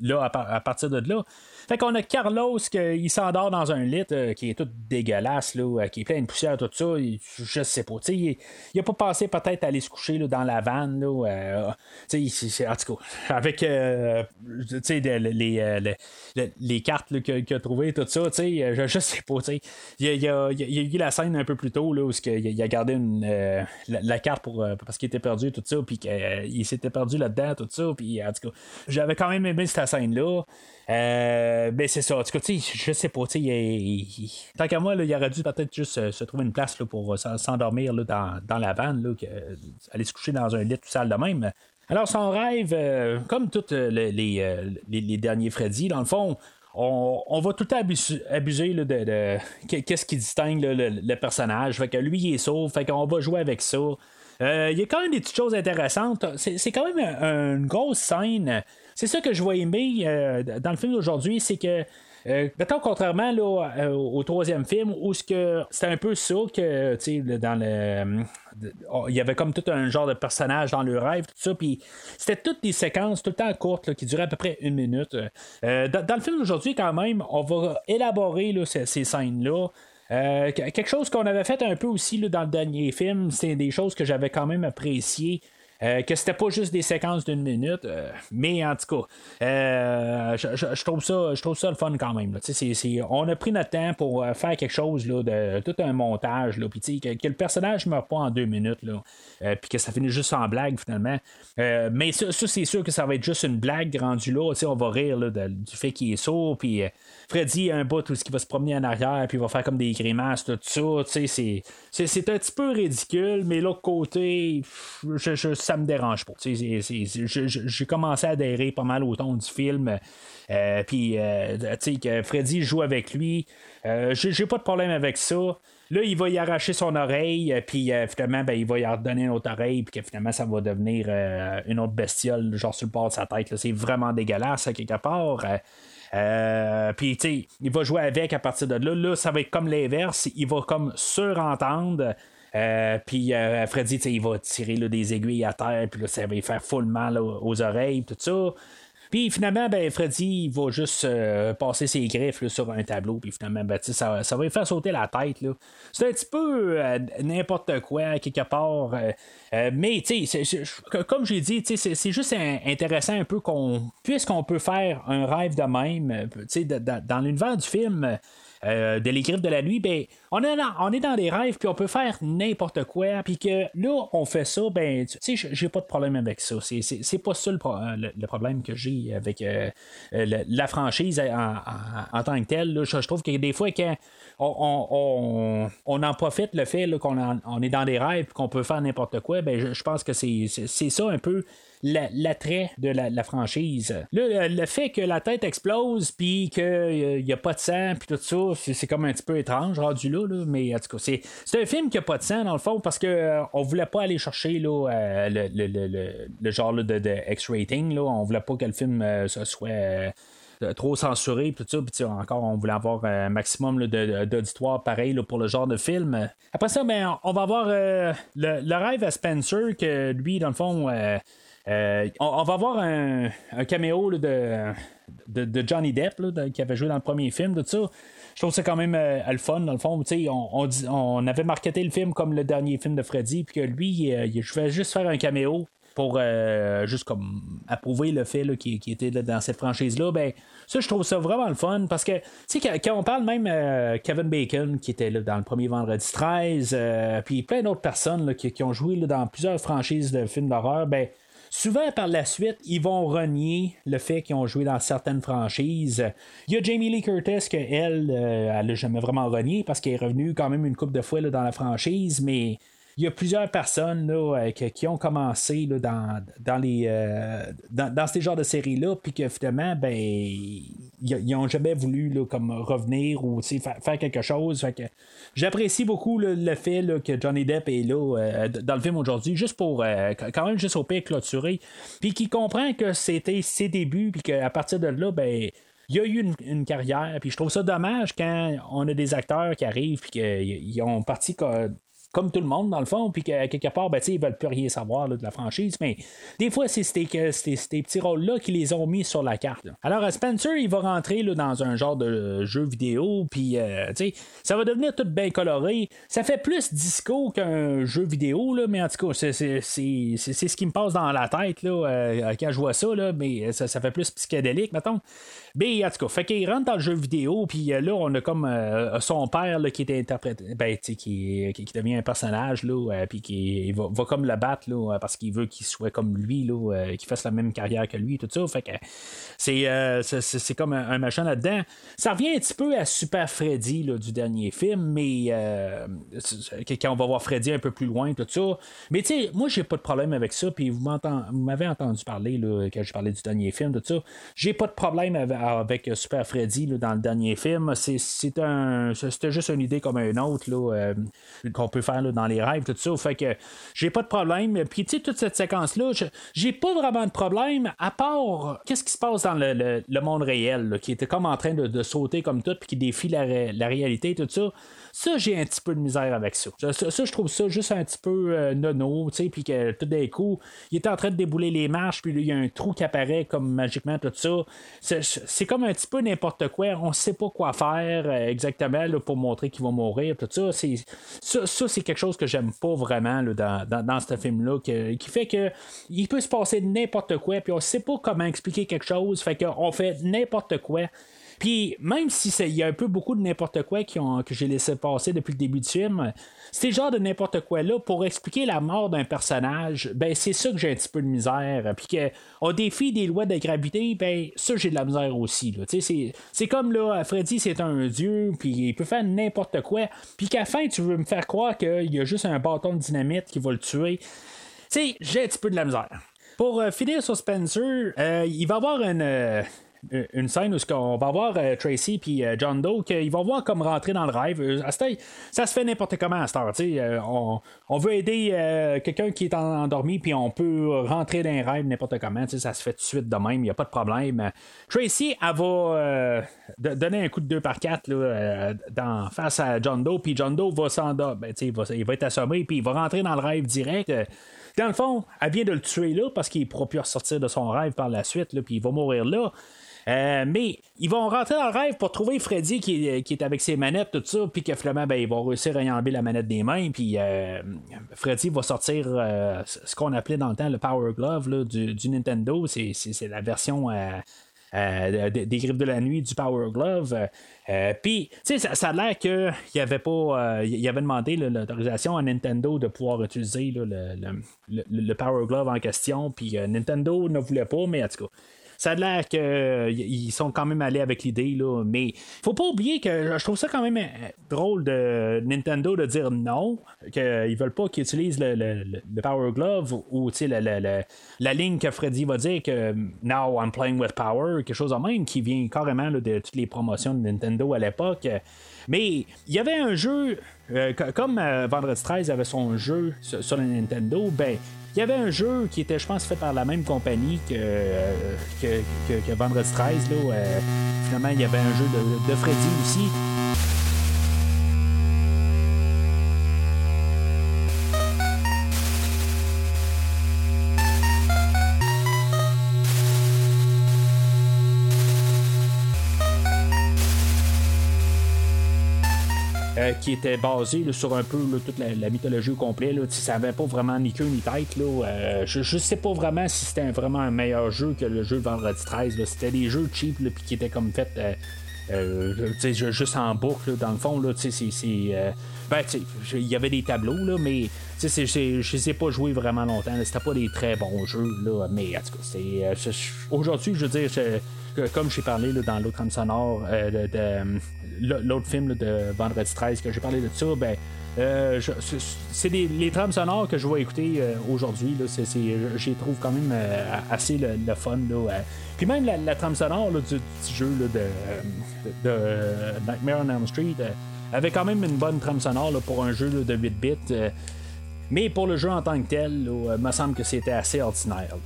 là, à, partir de là. Fait qu'on a Carlos qui s'endort dans un lit qui est tout dégueulasse, là, qui est plein de poussière, tout ça. je sais pas. Il, il a pas pensé peut-être aller se coucher dans la vanne. Là, en tout cas, avec les, les, les, cartes qu'il a trouvées, tout ça, je, je sais pas. Il il, y a, il eu la scène un peu plus tôt là, où il a gardé euh, la, carte pour, euh, parce qu'il était perdu, tout ça, puis qu'il euh, s'était perdu là-dedans, tout ça. Puis en tout cas, j'avais quand même aimé cette scène-là. Euh, ben c'est ça. En tout cas, je sais pas. tant qu'à moi, là, il aurait dû peut-être juste se trouver une place là, pour s'endormir dans, dans, la vanne, là, aller se coucher dans un lit tout sale de même. Alors, son rêve, euh, comme tous euh, euh, les, derniers Freddy, dans le fond, on, va tout le temps abuser, de, qu'est-ce qui distingue le, personnage. Fait que lui, il est sauf, fait qu'on va jouer avec ça. Il y a quand même des petites choses intéressantes. C'est quand même une grosse scène. C'est ça que je vois aimer dans le film d'aujourd'hui, c'est que euh, contrairement là, euh, au troisième film, où c'est un peu ça que dans le. Euh, il y avait comme tout un genre de personnage dans le rêve, tout ça, puis c'était toutes des séquences tout le temps courtes qui duraient à peu près une minute. Euh, dans, le film d'aujourd'hui, quand même, on va élaborer ces, ces scènes-là. quelque chose qu'on avait fait un peu aussi dans le dernier film, c'est des choses que j'avais quand même appréciées. Euh, que c'était pas juste des séquences d'une minute, euh, mais en tout cas, euh, je, trouve ça, je trouve ça le fun quand même. on a pris notre temps pour faire quelque chose là, de tout un montage, là, que, que, le personnage ne meurt pas en deux minutes, puis que ça finit juste en blague finalement. mais ça, c'est sûr que ça va être juste une blague rendue là. On va rire du fait qu'il est sourd, puis Freddy a un bout où il va se promener en arrière, puis il va faire comme des grimaces, tout ça. C'est, c'est, un petit peu ridicule, mais l'autre côté, je, je ça me dérange pas. J'ai commencé à adhérer pas mal au ton du film. Euh, puis, euh, tu sais, que Freddy joue avec lui. Euh, j'ai pas de problème avec ça. Là, il va y arracher son oreille, puis finalement, ben, il va y redonner une autre oreille, puis que finalement, ça va devenir une autre bestiole, genre sur le bord de sa tête. C'est vraiment dégueulasse, à quelque part. puis, tu sais, il va jouer avec à partir de là. Là, ça va être comme l'inverse. Il va comme surentendre. Euh, puis euh, Freddy, il va tirer des aiguilles à terre, puis ça va lui faire full mal aux, oreilles, tout ça. Puis finalement, ben, Freddy il va juste euh, passer ses griffes sur un tableau, puis finalement, ben, ça, ça va lui faire sauter la tête. C'est un petit peu n'importe quoi, quelque part. mais, comme j'ai dit, c'est juste intéressant un peu qu'on. Puisqu'on peut faire un rêve de même, dans l'univers du film. Euh, de les de la nuit, ben, on est, dans, on est dans des rêves, puis on peut faire n'importe quoi, puis que là, on fait ça, ben, tu sais, j'ai pas de problème avec ça. C'est pas ça le, problème que j'ai avec euh, la franchise en, tant que telle. Je, trouve que des fois, quand on, en profite le fait qu'on on est dans des rêves, qu'on peut faire n'importe quoi, ben, je pense que c'est ça un peu l'attrait de la, franchise. Là, le, fait que la tête explose, puis qu'il n'y a pas de sang, puis tout ça, c'est comme un petit peu étrange rendu là, mais en tout cas, c'est un film qui n'a pas de sang dans le fond parce qu'on euh, voulait pas aller chercher là, euh, le, le, le, genre de, X-rating. On voulait pas que le film euh, soit trop censuré, tout ça. Puis encore, on voulait avoir un maximum d'auditoire pareil pour le genre de film. Après ça, ben, on va avoir le, rêve à Spencer, que lui, dans le fond, on, va avoir un, caméo de, Johnny Depp qui avait joué dans le premier film, tout ça. Je trouve ça quand même le fun, dans le fond. On, avait marketé le film comme le dernier film de Freddy, puis que lui, je vais juste faire un caméo pour euh, juste comme approuver le fait qu'il qui était dans cette franchise-là, ben ça, je trouve ça vraiment le fun parce que, tu sais, quand, on parle même euh, Kevin Bacon qui était dans le premier vendredi 13, euh, puis plein d'autres personnes qui, ont joué dans plusieurs franchises de films d'horreur, ben souvent par la suite, ils vont renier le fait qu'ils ont joué dans certaines franchises. Il y a Jamie Lee Curtis que elle, elle n'a jamais vraiment renié parce qu'elle est revenue quand même une couple de fois dans la franchise, mais il y a plusieurs personnes là, euh, qui, ont commencé là, dans, dans, les, euh, dans, ces genres de séries-là, puis que finalement, ben, ils n'ont jamais voulu là, comme revenir ou faire, quelque chose. j'apprécie beaucoup le fait que Johnny Depp est là euh, dans le film aujourd'hui, juste pour quand même juste au pire clôturer, puis qui comprend que c'était ses débuts, puis qu'à partir de là, ben il y a eu une, carrière, puis je trouve ça dommage quand on a des acteurs qui arrivent puis qu'ils ont parti comme tout le monde, dans le fond, puis que quelque part, ben, ils veulent plus rien savoir de la franchise. Mais des fois, c'est ces, petits rôles-là qui les ont mis sur la carte. Alors, Spencer, il va rentrer là, dans un genre de jeu vidéo, puis euh, ça va devenir tout bien coloré. Ça fait plus disco qu'un jeu vidéo, là, mais en tout cas, c'est, ce qui me passe dans la tête là, euh, quand je vois ça, là, mais ça, ça fait plus psychédélique, mettons. Mais en tout cas, fait qu'il rentre dans le jeu vidéo, puis euh, là, on a comme son père qui est interprété, ben, qui, qui, devient personnage, là, euh, puis qui va, comme le battre, là, euh, parce qu'il veut qu'il soit comme lui, là, euh, qu'il fasse la même carrière que lui, tout ça. Fait que c'est, c'est, comme un, machin là-dedans. Ça revient un petit peu à Super Freddy là, du dernier film, mais quand on va voir Freddy un peu plus loin, tout ça. Mais tu sais, moi, j'ai pas de problème avec ça, puis vous, m'avez entendu parler là, quand je parlais du dernier film, tout ça. J'ai pas de problème avec, Super Freddy là, dans le dernier film. C'est, c'est un, c'était juste une idée comme une autre là, qu'on peut faire dans les rêves, tout ça. Fait que j'ai pas de problème. Puis, tu sais, toute cette séquence-là, j'ai pas vraiment de problème, à part qu'est-ce qui se passe dans le, monde réel, qui était comme en train de, sauter comme tout, puis qui défie la, réalité, tout ça. Ça, j'ai un petit peu de misère avec ça. Ça, je trouve ça juste un petit peu euh, nono, tu sais, puis que tout d'un coup, il était en train de débouler les marches, puis il y a un trou qui apparaît comme magiquement, tout ça. C'est comme un petit peu n'importe quoi. On sait pas quoi faire euh, exactement pour montrer qu'il va mourir, tout ça. Ça, c'est quelque chose que j'aime pas vraiment dans, ce film-là, qui fait que il peut se passer n'importe quoi, puis on sait pas comment expliquer quelque chose, fait qu'on fait n'importe quoi. Puis même si il y a un peu beaucoup de n'importe quoi qui ont, que j'ai laissé passer depuis le début du film, c'est genre de n'importe quoi là pour expliquer la mort d'un personnage, ben c'est ça que j'ai un petit peu de misère. Puis qu'on défie des lois de gravité, ben ça j'ai de la misère aussi. C'est, c'est comme là, Freddy c'est un dieu, puis il peut faire n'importe quoi, puis qu'à la fin tu veux me faire croire qu'il y a juste un bâton de dynamite qui va le tuer. sais, j'ai un petit peu de la misère. Pour euh, finir sur Spencer, euh, il va avoir une, euh, une scène où on va voir euh, Tracy puis euh, John Doe qu'ils vont voir comme rentrer dans le rêve. Euh, ça se fait n'importe comment à cette heure. On, on, veut aider quelqu'un qui est endormi puis on peut rentrer dans un rêve n'importe comment. Ça se fait tout de suite de même, il n'y a pas de problème. Tracy, elle va donner un coup de 2 par 4 dans, face à John Doe puis John Doe va s'endormir. Ben, il, il va être assommé puis il va rentrer dans le rêve direct. Dans le fond, elle vient de le tuer là parce qu'il ne pourra plus ressortir de son rêve par la suite, puis il va mourir là. Euh, mais ils vont rentrer dans le rêve pour trouver Freddy qui, est avec ses manettes, tout ça, puis que finalement, ben, ils vont réussir à y enlever la manette des mains, puis euh, Freddy va sortir euh, ce qu'on appelait dans le temps le Power Glove du, Nintendo. C'est, la version. Des griffes de la nuit du Power Glove. Puis, tu sais, ça, a l'air qu'il avait pas. il avait demandé l'autorisation à Nintendo de pouvoir utiliser le, le, Power Glove en question. Puis, Nintendo ne voulait pas, mais en tout cas, ça a l'air qu'ils euh, sont quand même allés avec l'idée, là, mais faut pas oublier que je trouve ça quand même euh, drôle de Nintendo de dire non, qu'ils veulent pas qu'ils utilisent le, Power Glove ou la, la, la, ligne que Freddy va dire que Now I'm playing with power, quelque chose en même qui vient carrément de toutes les promotions de Nintendo à l'époque. Mais il y avait un jeu, euh, comme Vendredi 13 avait son jeu sur, sur, la Nintendo, ben il y avait un jeu qui était, je pense, fait par la même compagnie que, que, que, Vendredi 13. Là, finalement, il y avait un jeu de Freddy aussi. Euh, qui était basé sur un peu toute la, mythologie au complet. Ça n'avait pas vraiment ni queue ni tête. Là. Euh, je, ne sais pas vraiment si c'était vraiment un meilleur jeu que le jeu Vendredi 13. C'était des jeux cheap puis qui étaient comme fait euh, juste en boucle dans le fond. C'est, ben, il y avait des tableaux, là, mais je ne sais pas jouer vraiment longtemps. C'était pas des très bons jeux. Là, mais en tout cas, aujourd'hui, je veux dire, comme j'ai parlé dans l'autre sonore de l'autre film de Vendredi 13 que j'ai parlé de ça, ben. Euh, c'est les trames sonores que je vais écouter euh, aujourd'hui. J'y trouve quand même euh, assez le, fun. Puis même la, trame sonore du, jeu de, Nightmare on Elm Street avait quand même une bonne trame sonore pour un jeu de 8 bits. Mais pour le jeu en tant que tel, il me semble que c'était assez ordinaire.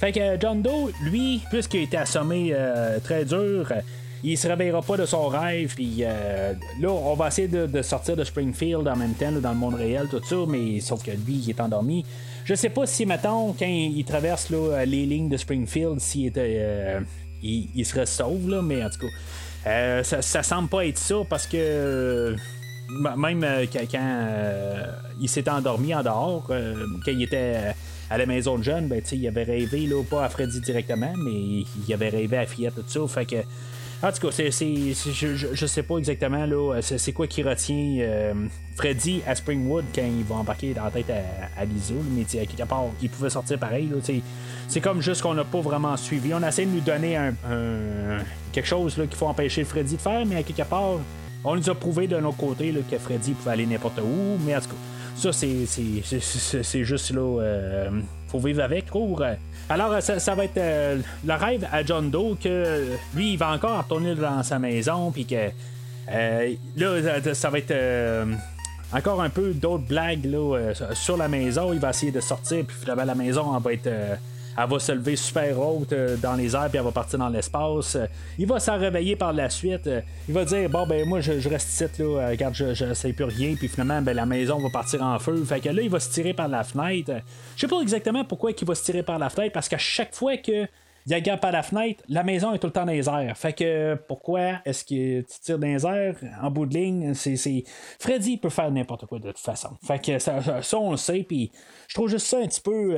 Fait que John Doe, lui, puisqu'il a été assommé très dur, il se réveillera pas de son rêve. Puis euh, là, on va essayer de, sortir de Springfield en même temps, dans le monde réel, tout ça, mais sauf que lui, il est endormi. Je sais pas si, mettons, quand il, traverse là, les lignes de Springfield, s'il était. Euh, il, serait sauve, là, mais en tout cas, euh, ça, ça, semble pas être ça parce que. Même quand, il s'est endormi en dehors, quand il était à la maison de jeunes, ben, il avait rêvé, là, pas à Freddy directement, mais il avait rêvé à Fillette, tout ça. Fait que en tout cas, c'est, je, je, sais pas exactement là, c'est, quoi qui retient euh, Freddy à Springwood quand il va embarquer dans la tête à, à Lisa, mais à quelque part, il pouvait sortir pareil. C'est comme juste qu'on n'a pas vraiment suivi. On a essayé de nous donner un, quelque chose qu'il faut empêcher Freddy de faire, mais à quelque part, on nous a prouvé de notre côté que Freddy pouvait aller n'importe où, mais en tout cas. Ça, c'est juste là. Euh, faut vivre avec, cours. Alors, ça, va être euh, le rêve à John Doe que lui, il va encore retourner dans sa maison, puis que euh, là, ça va être encore un peu d'autres blagues là, sur la maison. Il va essayer de sortir, puis finalement, la maison va être elle va se lever super haute euh, dans les airs puis elle va partir dans l'espace. Euh, il va s'en réveiller par la suite. Euh, il va dire bon ben moi je, reste ici là, regarde je, je sais plus rien puis finalement ben, la maison va partir en feu. Fait que là il va se tirer par la fenêtre. Je sais pas exactement pourquoi il va se tirer par la fenêtre parce qu'à chaque fois que il regarde par la fenêtre, la maison est tout le temps dans les airs. Fait que pourquoi est-ce que tu tires dans les airs en bout de ligne? C'est, Freddy peut faire n'importe quoi de toute façon. Fait que ça, ça on le sait, puis je trouve juste ça un petit peu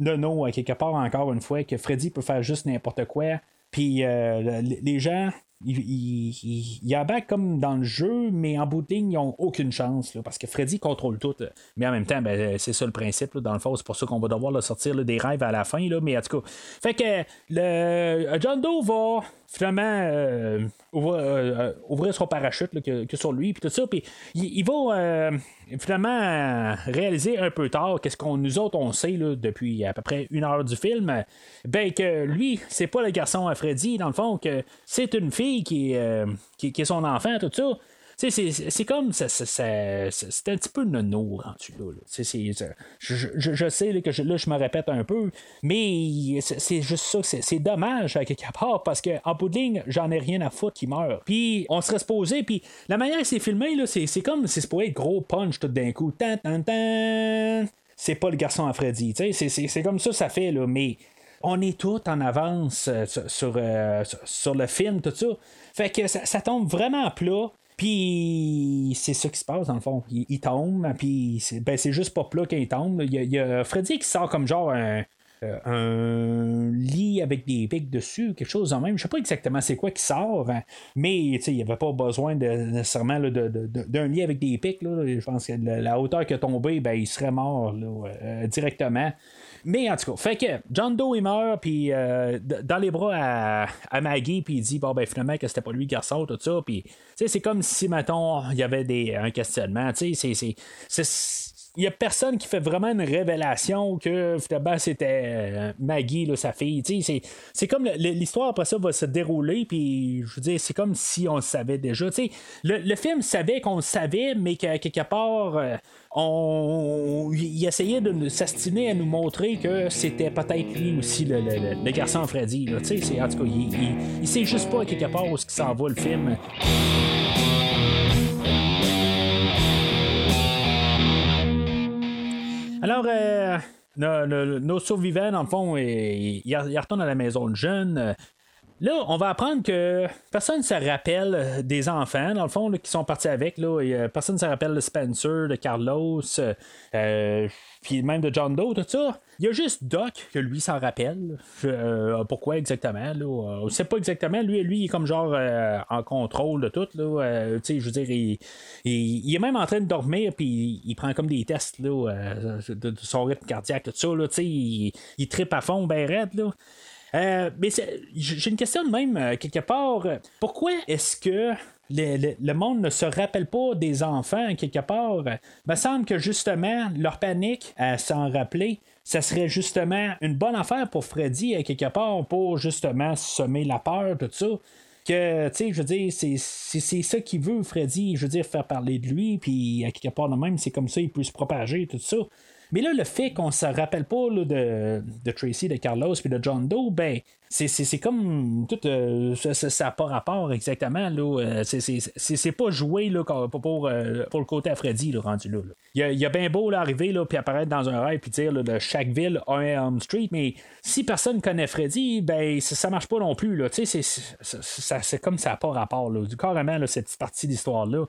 non, à quelque part, encore une fois, que Freddy peut faire juste n'importe quoi. Puis euh, les gens, ils, ils, comme dans le jeu, mais en bout de ligne, ils n'ont aucune chance, parce que Freddy contrôle tout. Mais en même temps, ben, c'est ça le principe, dans le fond, c'est pour ça qu'on va devoir le sortir des rêves à la fin, mais en tout cas. Fait que le John Doe va finalement euh, euh, ouvrir, son parachute que, sur lui, puis tout ça, puis il, va euh, finalement réaliser un peu tard qu'est-ce qu'on nous autres on sait là, depuis à peu près une heure du film, ben que lui c'est pas le garçon à Freddy dans le fond que c'est une fille qui, qui, qui est son enfant tout ça c'est comme. C'est un petit peu nono rendu là. je, sais que là, je me répète un peu, mais c'est juste ça. C'est dommage à quelque part parce qu'en bout de ligne, j'en ai rien à foutre qui meurt. Puis on serait supposé. Puis la manière que c'est filmé, c'est comme. C'est supposé être gros punch tout d'un coup. c'est pas le garçon à Freddy. C'est comme ça, ça fait, là. Mais on est tout en avance euh, sur, euh, sur, le film, tout ça. Fait que ça, ça tombe vraiment plat. Puis c'est ça qui se passe dans le fond. Il, tombe, puis c'est, ben, c'est juste pas plat qu'il tombe. Il y, a, Freddy qui sort comme genre un, euh, lit avec des pics dessus, quelque chose en même. Je sais pas exactement c'est quoi qui sort, hein. mais il n'y avait pas besoin de, nécessairement d'un lit avec des pics. Je pense que la, hauteur qui a tombé, ben, il serait mort euh, directement. Mais en tout cas, fait que John Doe il meurt, puis euh, dans les bras à, Maggie, puis il dit bon ben finalement que c'était pas lui le garçon, tout ça, puis c'est comme si mettons il y avait des un questionnement, tu sais, c'est il y a personne qui fait vraiment une révélation que c'était euh, Maggie, là, sa fille. C'est, comme l'histoire après ça va se dérouler, puis je veux dire, c'est comme si on le savait déjà. Le, le film savait qu'on le savait, mais que quelque part, euh, on, il essayait de s'astiner à nous montrer que c'était peut-être lui aussi le, le- le- garçon Freddy. là. En tout cas, il, il, il sait juste pas à quelque part où s'en va le film. Alors, euh, nos, survivants, dans le fond, ils, retournent à la maison de jeunes. Là, on va apprendre que personne ne se rappelle des enfants, dans le fond, qui sont partis avec. Là, euh, personne ne se rappelle de Spencer, de Carlos, euh, puis même de John Doe, tout ça. Il y a juste Doc que lui s'en rappelle. Euh, pourquoi exactement? Là, on ne sait pas exactement. Lui, lui, il est comme genre euh, en contrôle de tout. Là, Euh, je veux dire, il, il- est même en train de dormir, puis il, prend comme des tests là, euh, de, de son rythme cardiaque, tout ça. Là, il, il trippe à fond, ben raide. Là. Euh, mais j'ai une question même, euh, quelque part. Euh, Pourquoi est-ce que le, monde ne se rappelle pas des enfants, quelque part? Il me semble que justement, leur panique à s'en rappeler, ça serait justement une bonne affaire pour Freddy, à quelque part, pour justement semer la peur, tout ça. Que, tu sais, je veux dire, c'est, c'est, c'est ça qu'il veut, Freddy, je veux dire, faire parler de lui, puis à quelque part de même, c'est comme ça, il peut se propager, tout ça. Mais là, le fait qu'on se rappelle pas là, de, de Tracy, de Carlos puis de John Doe, ben, c'est, comme tout. euh, ça n'a pas rapport exactement. Là, euh, c'est, pas joué là, pour, pour, euh, pour le côté à Freddy là, rendu là. Il y a, il y a bien beau là, arriver là, puis apparaître dans un rêve puis dire là, de chaque ville a un Elm Street, mais si personne connaît Freddy, ben ça, ça marche pas non plus. C'est, ça- comme ça n'a pas rapport. Là, carrément, cette partie d'histoire-là.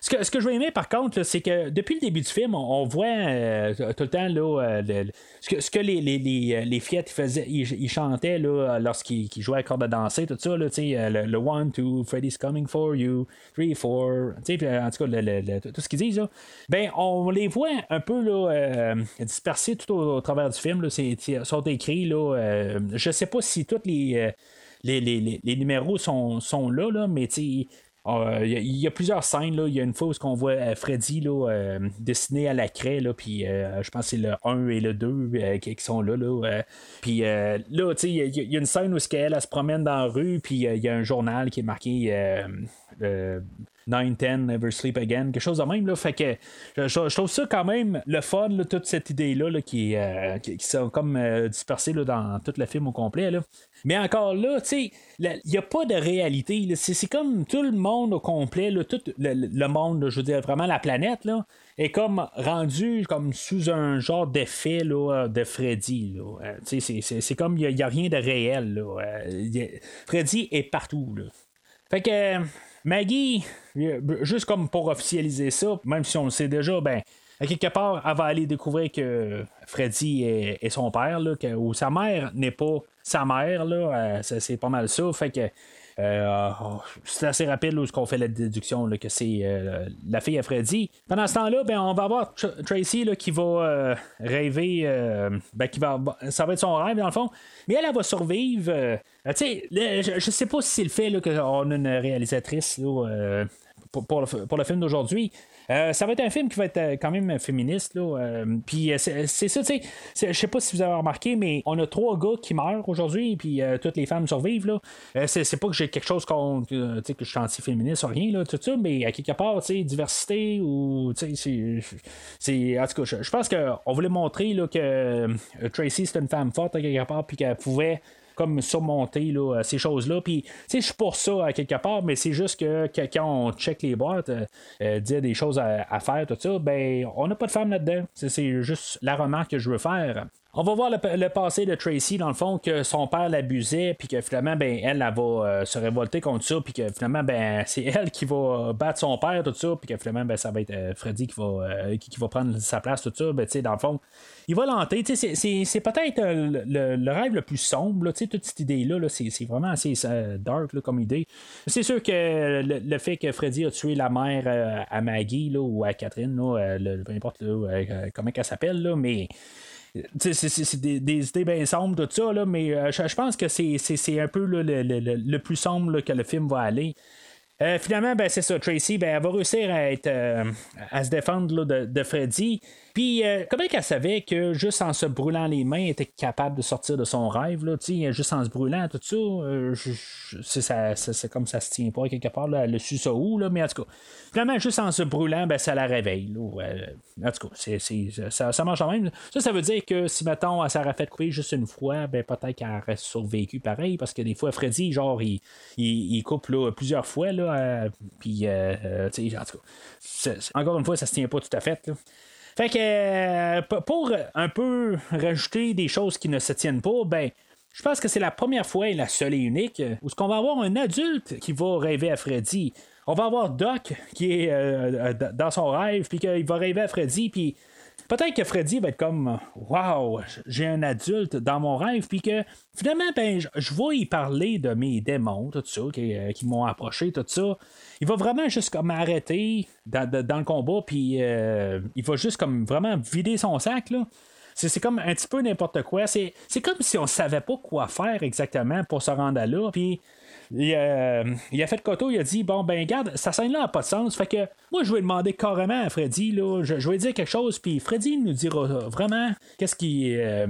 Ce que, ce que je veux aimer, par contre, c'est que depuis le début du film, on, voit euh, tout le temps là, euh, ce que, ce que les, les, les, euh, les fillettes faisaient, ils, ils chantaient lorsqu'ils qu'ils jouaient à corde à danser, tout ça, là, le, le one, two, Freddy's coming for you, three, four, euh, en tout cas, le- tout ce qu'ils disent, ben, on les voit un peu là, dispersés tout au, travers du film, là, sont écrits, là, euh, je sais pas si tous les, les, les, les- numéros sont, sont là, là, mais Il y, a- il y a plusieurs scènes. Il y a une fois où on voit euh, Freddy là, euh, dessiné à la craie, là, puis euh, je pense que c'est le 1 et le 2 euh, qui, sont là. là euh. puis euh, là, il y, a- une scène où elle, elle se promène dans la rue, puis euh, il y a un journal qui est marqué. euh, euh, 9-10, Never Sleep Again, quelque chose de même. Là. Fait que je, trouve ça quand même le fun, toute cette idée-là euh, qui, qui sont comme euh, dispersées là, dans tout le film au complet. Là. Mais encore là, tu sais, il n'y a pas de réalité. C'est, comme tout le monde au complet, tout le, monde, je veux dire, vraiment la planète, là, est comme rendu comme sous un genre d'effet de Freddy. Euh, c'est, comme il n'y a, rien de réel. Là. Freddy est partout. Fait que Maggie, euh, juste comme pour officialiser ça, même si on le sait déjà, ben, quelque part, elle va aller découvrir que Freddy est, est son père, là, que, ou sa mère n'est pas sa mère, là, euh, c'est, pas mal ça. Fait que euh, oh, c'est assez rapide là, où qu'on fait la déduction là, que c'est euh, la fille à Freddy. Pendant ce temps-là, ben, on va avoir Tr- Tracy là, qui va rêver, ben, qui va, ça va être son rêve dans le fond, mais elle, elle va survivre. je, je sais pas si c'est le fait qu'on a une réalisatrice pour, pour le film d'aujourd'hui. Euh, ça va être un film qui va être euh, quand même féministe. Là, euh, puis c'est, ça, tu sais. Je sais pas si vous avez remarqué, mais on a trois gars qui meurent aujourd'hui, puis toutes les femmes survivent. Là. C'est, pas que j'ai quelque chose contre, que je suis anti-féministe ou rien, là, tout ça, mais à quelque part, tu sais, diversité ou, c'est. En tout cas, je, pense qu'on voulait montrer là, que Tracy, c'est une femme forte à quelque part, puis qu'elle pouvait comme surmonter là, ces choses-là. Puis, je suis pour ça quelque part, mais c'est juste que, quand on check les boîtes, euh, euh, dire des choses à, à faire, tout ça, ben, on n'a pas de femme là-dedans. C'est juste la remarque que je veux faire. On va voir le, passé de Tracy, dans le fond, que son père l'abusait, puis que finalement, ben, elle, elle va euh, se révolter contre ça, puis que finalement, ben, c'est elle qui va battre son père, tout ça, puis que finalement, ben, ça va être euh, Freddy qui va, euh, qui, va prendre sa place, tout ça. Ben, dans le fond, il va l'hanter. C'est- c'est, c'est peut-être le, rêve le plus sombre, là, toute cette idée-là, là, c'est, vraiment assez dark là, comme idée. C'est sûr que le, fait que Freddy a tué la mère à Maggie, ou à Catherine, là, euh, peu importe comment elle s'appelle, mais c'est, des, des idées bien sombres, tout ça, là, mais euh, je, pense que c'est, un peu le, le- le- plus sombre que le film va aller. Euh, finalement, ben, c'est ça, Tracy, ben, elle va réussir à, être, euh, à se défendre là, de, de Freddy. Puis, euh, comment qu'elle savait que juste en se brûlant les mains, elle était capable de sortir de son rêve, là, juste en se brûlant, tout ça, euh, c'est, comme ça se tient pas quelque part, là, elle le su ça où, là, mais en tout cas, vraiment, juste en se brûlant, ben, ça la réveille. Là, en tout cas, ça, ça marche quand même. Ça, ça veut dire que si, mettons, elle s'aurait fait couper juste une fois, ben, peut-être qu'elle aurait survécu pareil, parce que des fois, Freddy, genre, il, il, coupe plusieurs fois, là, puis, tu sais, en tout cas, encore une fois, ça se tient pas tout à fait, là. Fait que euh, pour un peu rajouter des choses qui ne se tiennent pas, ben. Je pense que c'est la première fois et la seule et unique où ce qu'on va avoir un adulte qui va rêver à Freddy. On va avoir Doc qui est euh, dans son rêve, puis qu'il va rêver à Freddy, puis peut-être que Freddy va être comme Waouh, j'ai un adulte dans mon rêve, puis que finalement, ben, je, vais y parler de mes démons, tout ça, qui, euh, m'ont approché, tout ça. Il va vraiment juste comme arrêter dans, le combat, puis euh, il va juste comme vraiment vider son sac, là. C'est comme un petit peu n'importe quoi. C'est comme si on savait pas quoi faire exactement pour se rendre à là. Puis il, a fait coteau, il a dit Bon, ben, garde, ça scène-là n'a pas de sens. Fait que moi, je vais demander carrément à Freddy, là, je, vais dire quelque chose, puis Freddy nous dira vraiment qu'est-ce qui. Euh,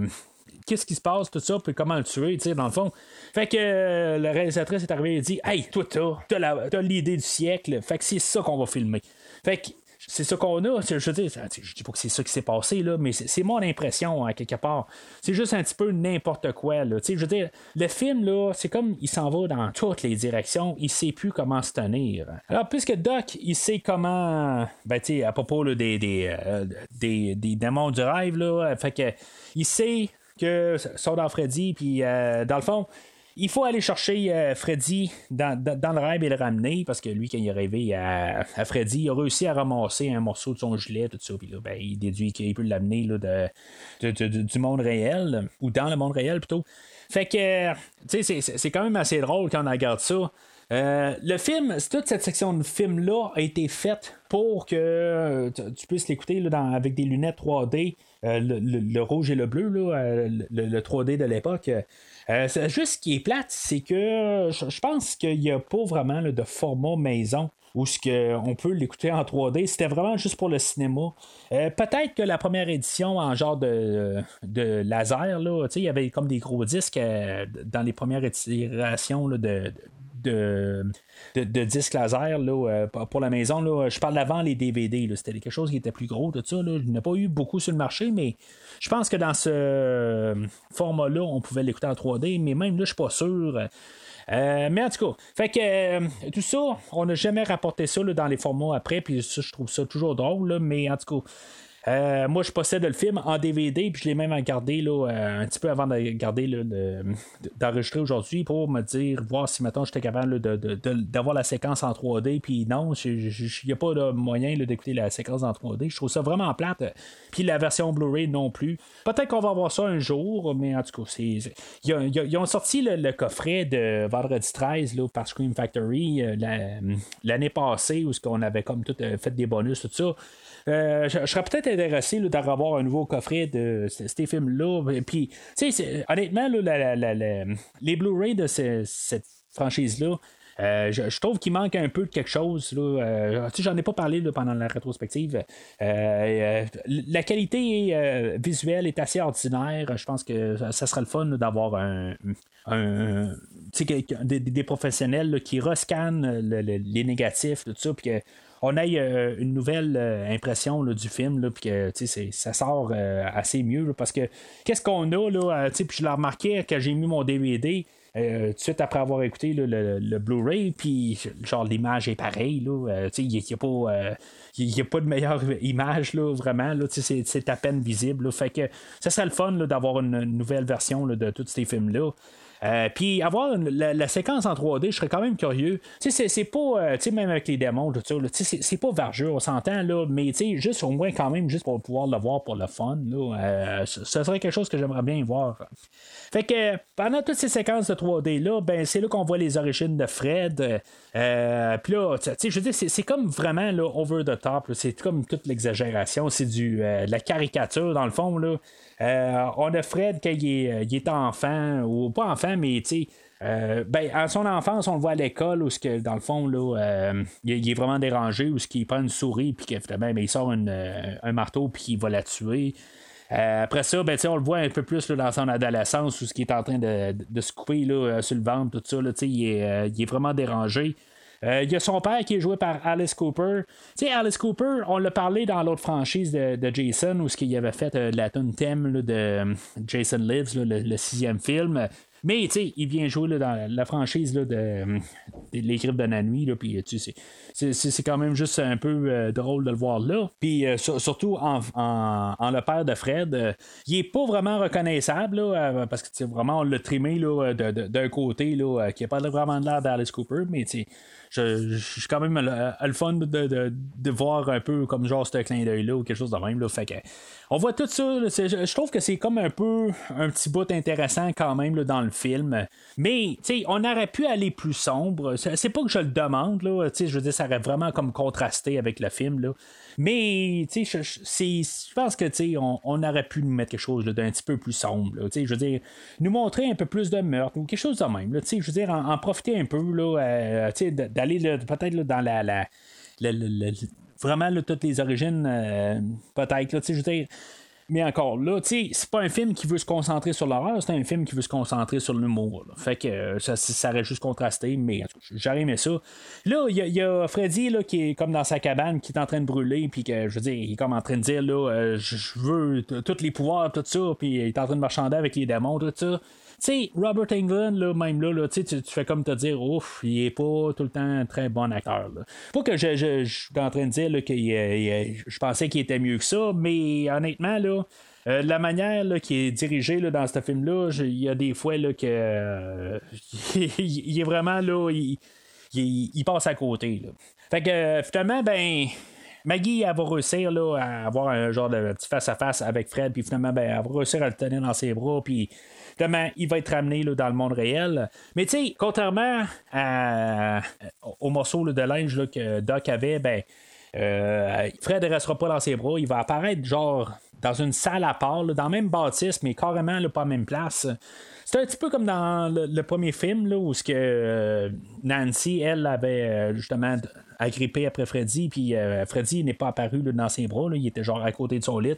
qu'est-ce qui se passe, tout ça, puis comment le tuer, tu dans le fond. Fait que euh, la réalisatrice est arrivée et dit Hey, toi, t'as, t'as l'idée du siècle, fait que c'est ça qu'on va filmer. Fait que c'est ça qu'on a. Je dire, je dis pas que c'est ça qui s'est passé, là, mais c'est mon impression, à quelque part. C'est juste un petit peu n'importe quoi. Là. Je veux dire, le film, là, c'est comme il s'en va dans toutes les directions. Il sait plus comment se tenir. Alors, puisque Doc, il sait comment. Ben, tu à propos des, euh, des, des, démons du rêve, là, fait que il sait que sont dans Freddy, puis euh, dans le fond, il faut aller chercher euh, Freddy dans, le rêve et le ramener parce que lui, quand il est rêvé à, Freddy, il a réussi à ramasser un morceau de son gilet, tout ça. Puis là, ben, il déduit qu'il peut l'amener du monde réel ou dans le monde réel plutôt. Fait que, tu sais, c'est quand même assez drôle quand on regarde ça. Euh, le film, toute cette section de film-là a été faite pour que tu puisses l'écouter avec des lunettes 3D, euh, le, rouge et le bleu, le, le, 3D de l'époque. Euh, juste ce qui est plate, c'est que je pense qu'il n'y a pas vraiment de format maison où ce on peut l'écouter en 3D. C'était vraiment juste pour le cinéma. Euh, peut-être que la première édition en genre de, de laser, là, il y avait comme des gros disques euh, dans les premières itérations de, de, disques laser là, pour la maison. Là. Je parle d'avant les DVD. C'était quelque chose qui était plus gros. Tout ça, là. A pas eu beaucoup sur le marché, mais je pense que dans ce format-là, on pouvait l'écouter en 3D, mais même là, je suis pas sûr. Euh, mais en tout cas, fait que euh, tout ça, on n'a jamais rapporté ça dans les formats après, puis ça, je trouve ça toujours drôle, mais en tout cas, euh, moi, je possède le film en DVD, puis je l'ai même regardé là, euh, un petit peu avant de regarder d'enregistrer aujourd'hui pour me dire, voir si maintenant j'étais capable d'avoir la séquence en 3D. Puis non, il n'y a pas de moyen d'écouter la séquence en 3D. Je trouve ça vraiment plate. Puis la version Blu-ray non plus. Peut-être qu'on va avoir ça un jour, mais en tout cas, ils, ont sorti le, coffret de Vendredi 13 là, par Scream Factory euh, l'année passée où on avait comme tout fait des bonus, tout ça. Euh, je, serais peut-être intéressé d'avoir un nouveau coffret de ces films-là. Puis, honnêtement, les Blu-ray de cette franchise-là, euh, je, trouve qu'il manque un peu de quelque chose. Là. Euh, j'en ai pas parlé pendant la rétrospective. la qualité visuelle est assez ordinaire. Je pense que ça, serait le fun d'avoir des, professionnels qui rescannent les négatifs, tout ça, puis on ait euh, une nouvelle euh, impression du film, puis que ça sort euh, assez mieux. parce que qu'est-ce qu'on a, là, puis je l'ai remarqué quand j'ai mis mon DVD. tout de suite après avoir écouté le, Blu-ray, puis genre l'image est pareille, il n'y a, a, pas de meilleure image, là, vraiment, là, c'est à peine visible. fait que ça serait le fun d'avoir une, nouvelle version de tous ces films-là. Euh, puis avoir la, séquence en 3D, je serais quand même curieux. Tu sais, c'est pas, euh, tu sais, même avec les démons, tout ça, c'est pas vargeux, on s'entend, là, mais tu sais, juste au moins quand même, juste pour pouvoir le voir pour le fun, là, euh, ce serait quelque chose que j'aimerais bien voir. Fait que pendant toutes ces séquences de 3D-là, ben, c'est là qu'on voit les origines de Fred. Puis là, tu sais, je veux dire, c'est comme vraiment là, over the top, c'est comme toute l'exagération, c'est du de la caricature dans le fond, là. on a Fred quand il est, est enfant, ou pas enfant, mais tu sais, euh, ben, à son enfance, on le voit à l'école où, que, dans le fond, là, euh, il, est vraiment dérangé, où il prend une souris, puis ben, il sort un marteau, puis il va la tuer. Après ça, ben, on le voit un peu plus dans son adolescence, où ce qui est en train de, se couper là, sur le ventre, tout ça, là, il, est, il est vraiment dérangé. Euh, il y a son père qui est joué par Alice Cooper. Tu sais, Alice Cooper, on l'a parlé dans l'autre franchise de, Jason, où ce qu'il avait fait euh, la tune thème de euh, Jason Lives, le, sixième film. Mais il vient jouer dans la franchise de, Les Griffes de la Nuit. Puis tu sais, c'est quand même juste un peu drôle de le voir là. Puis surtout en, le père de Fred, il est pas vraiment reconnaissable parce que vraiment on l'a trimé d'un côté là, qui n'a pas vraiment l'air d'Alice Cooper, mais tu je, suis quand même le, fun de, voir un peu comme genre ce clin d'œil-là ou quelque chose de même. Là. Fait que, on voit tout ça. je, trouve que c'est comme un peu un petit bout intéressant quand même dans le film. Mais on aurait pu aller plus sombre. C'est pas que je le demande. Là, je veux dire, ça aurait vraiment comme contrasté avec le film. Là. Mais, tu sais, je, pense que, tu on, on, aurait pu nous mettre quelque chose d'un petit peu plus sombre. Sais, je veux dire, nous montrer un peu plus de meurtre ou quelque chose de même. Sais, je veux dire, en, profiter un peu, là, euh, d'aller peut-être dans la, la, vraiment toutes les origines, euh, peut-être, tu sais, je veux dire mais encore là, tu sais, c'est pas un film qui veut se concentrer sur l'horreur, c'est un film qui veut se concentrer sur l'humour. Fait que euh, ça, ça aurait juste contrasté, mais j'aurais aimé ça. Là, il y, a Freddy là, qui est comme dans sa cabane, qui est en train de brûler, puis que je veux dire, il est comme en train de dire là, euh, je veux tous les pouvoirs, tout ça, puis il est en train de marchander avec les démons, tout ça. Tu sais, Robert Englund, là, même là, tu, fais comme te dire, ouf, il est pas tout le temps un très bon acteur. Pas que je, suis en train de dire que je pensais qu'il était mieux que ça, mais honnêtement, là, euh, la manière là, qui est dirigée dans ce film-là, il y a des fois là, que euh, il, est vraiment là, il, passe à côté. Fait que finalement, ben. Maggie, elle va réussir à avoir un genre de petit face-à-face avec Fred, puis finalement, ben, elle va réussir à le tenir dans ses bras, puis Finalement, il va être ramené là, dans le monde réel. Mais tu sais, contrairement au morceau de linge que Doc avait, ben, euh, Fred ne restera pas dans ses bras. Il va apparaître genre dans une salle à part, dans le même bâtisse, mais carrément pas la même place. C'est un petit peu comme dans le, premier film là, où ce que euh, Nancy, elle, avait euh, justement agrippé après Freddy, puis Freddy n'est pas apparu dans ses bras, il était genre à côté de son lit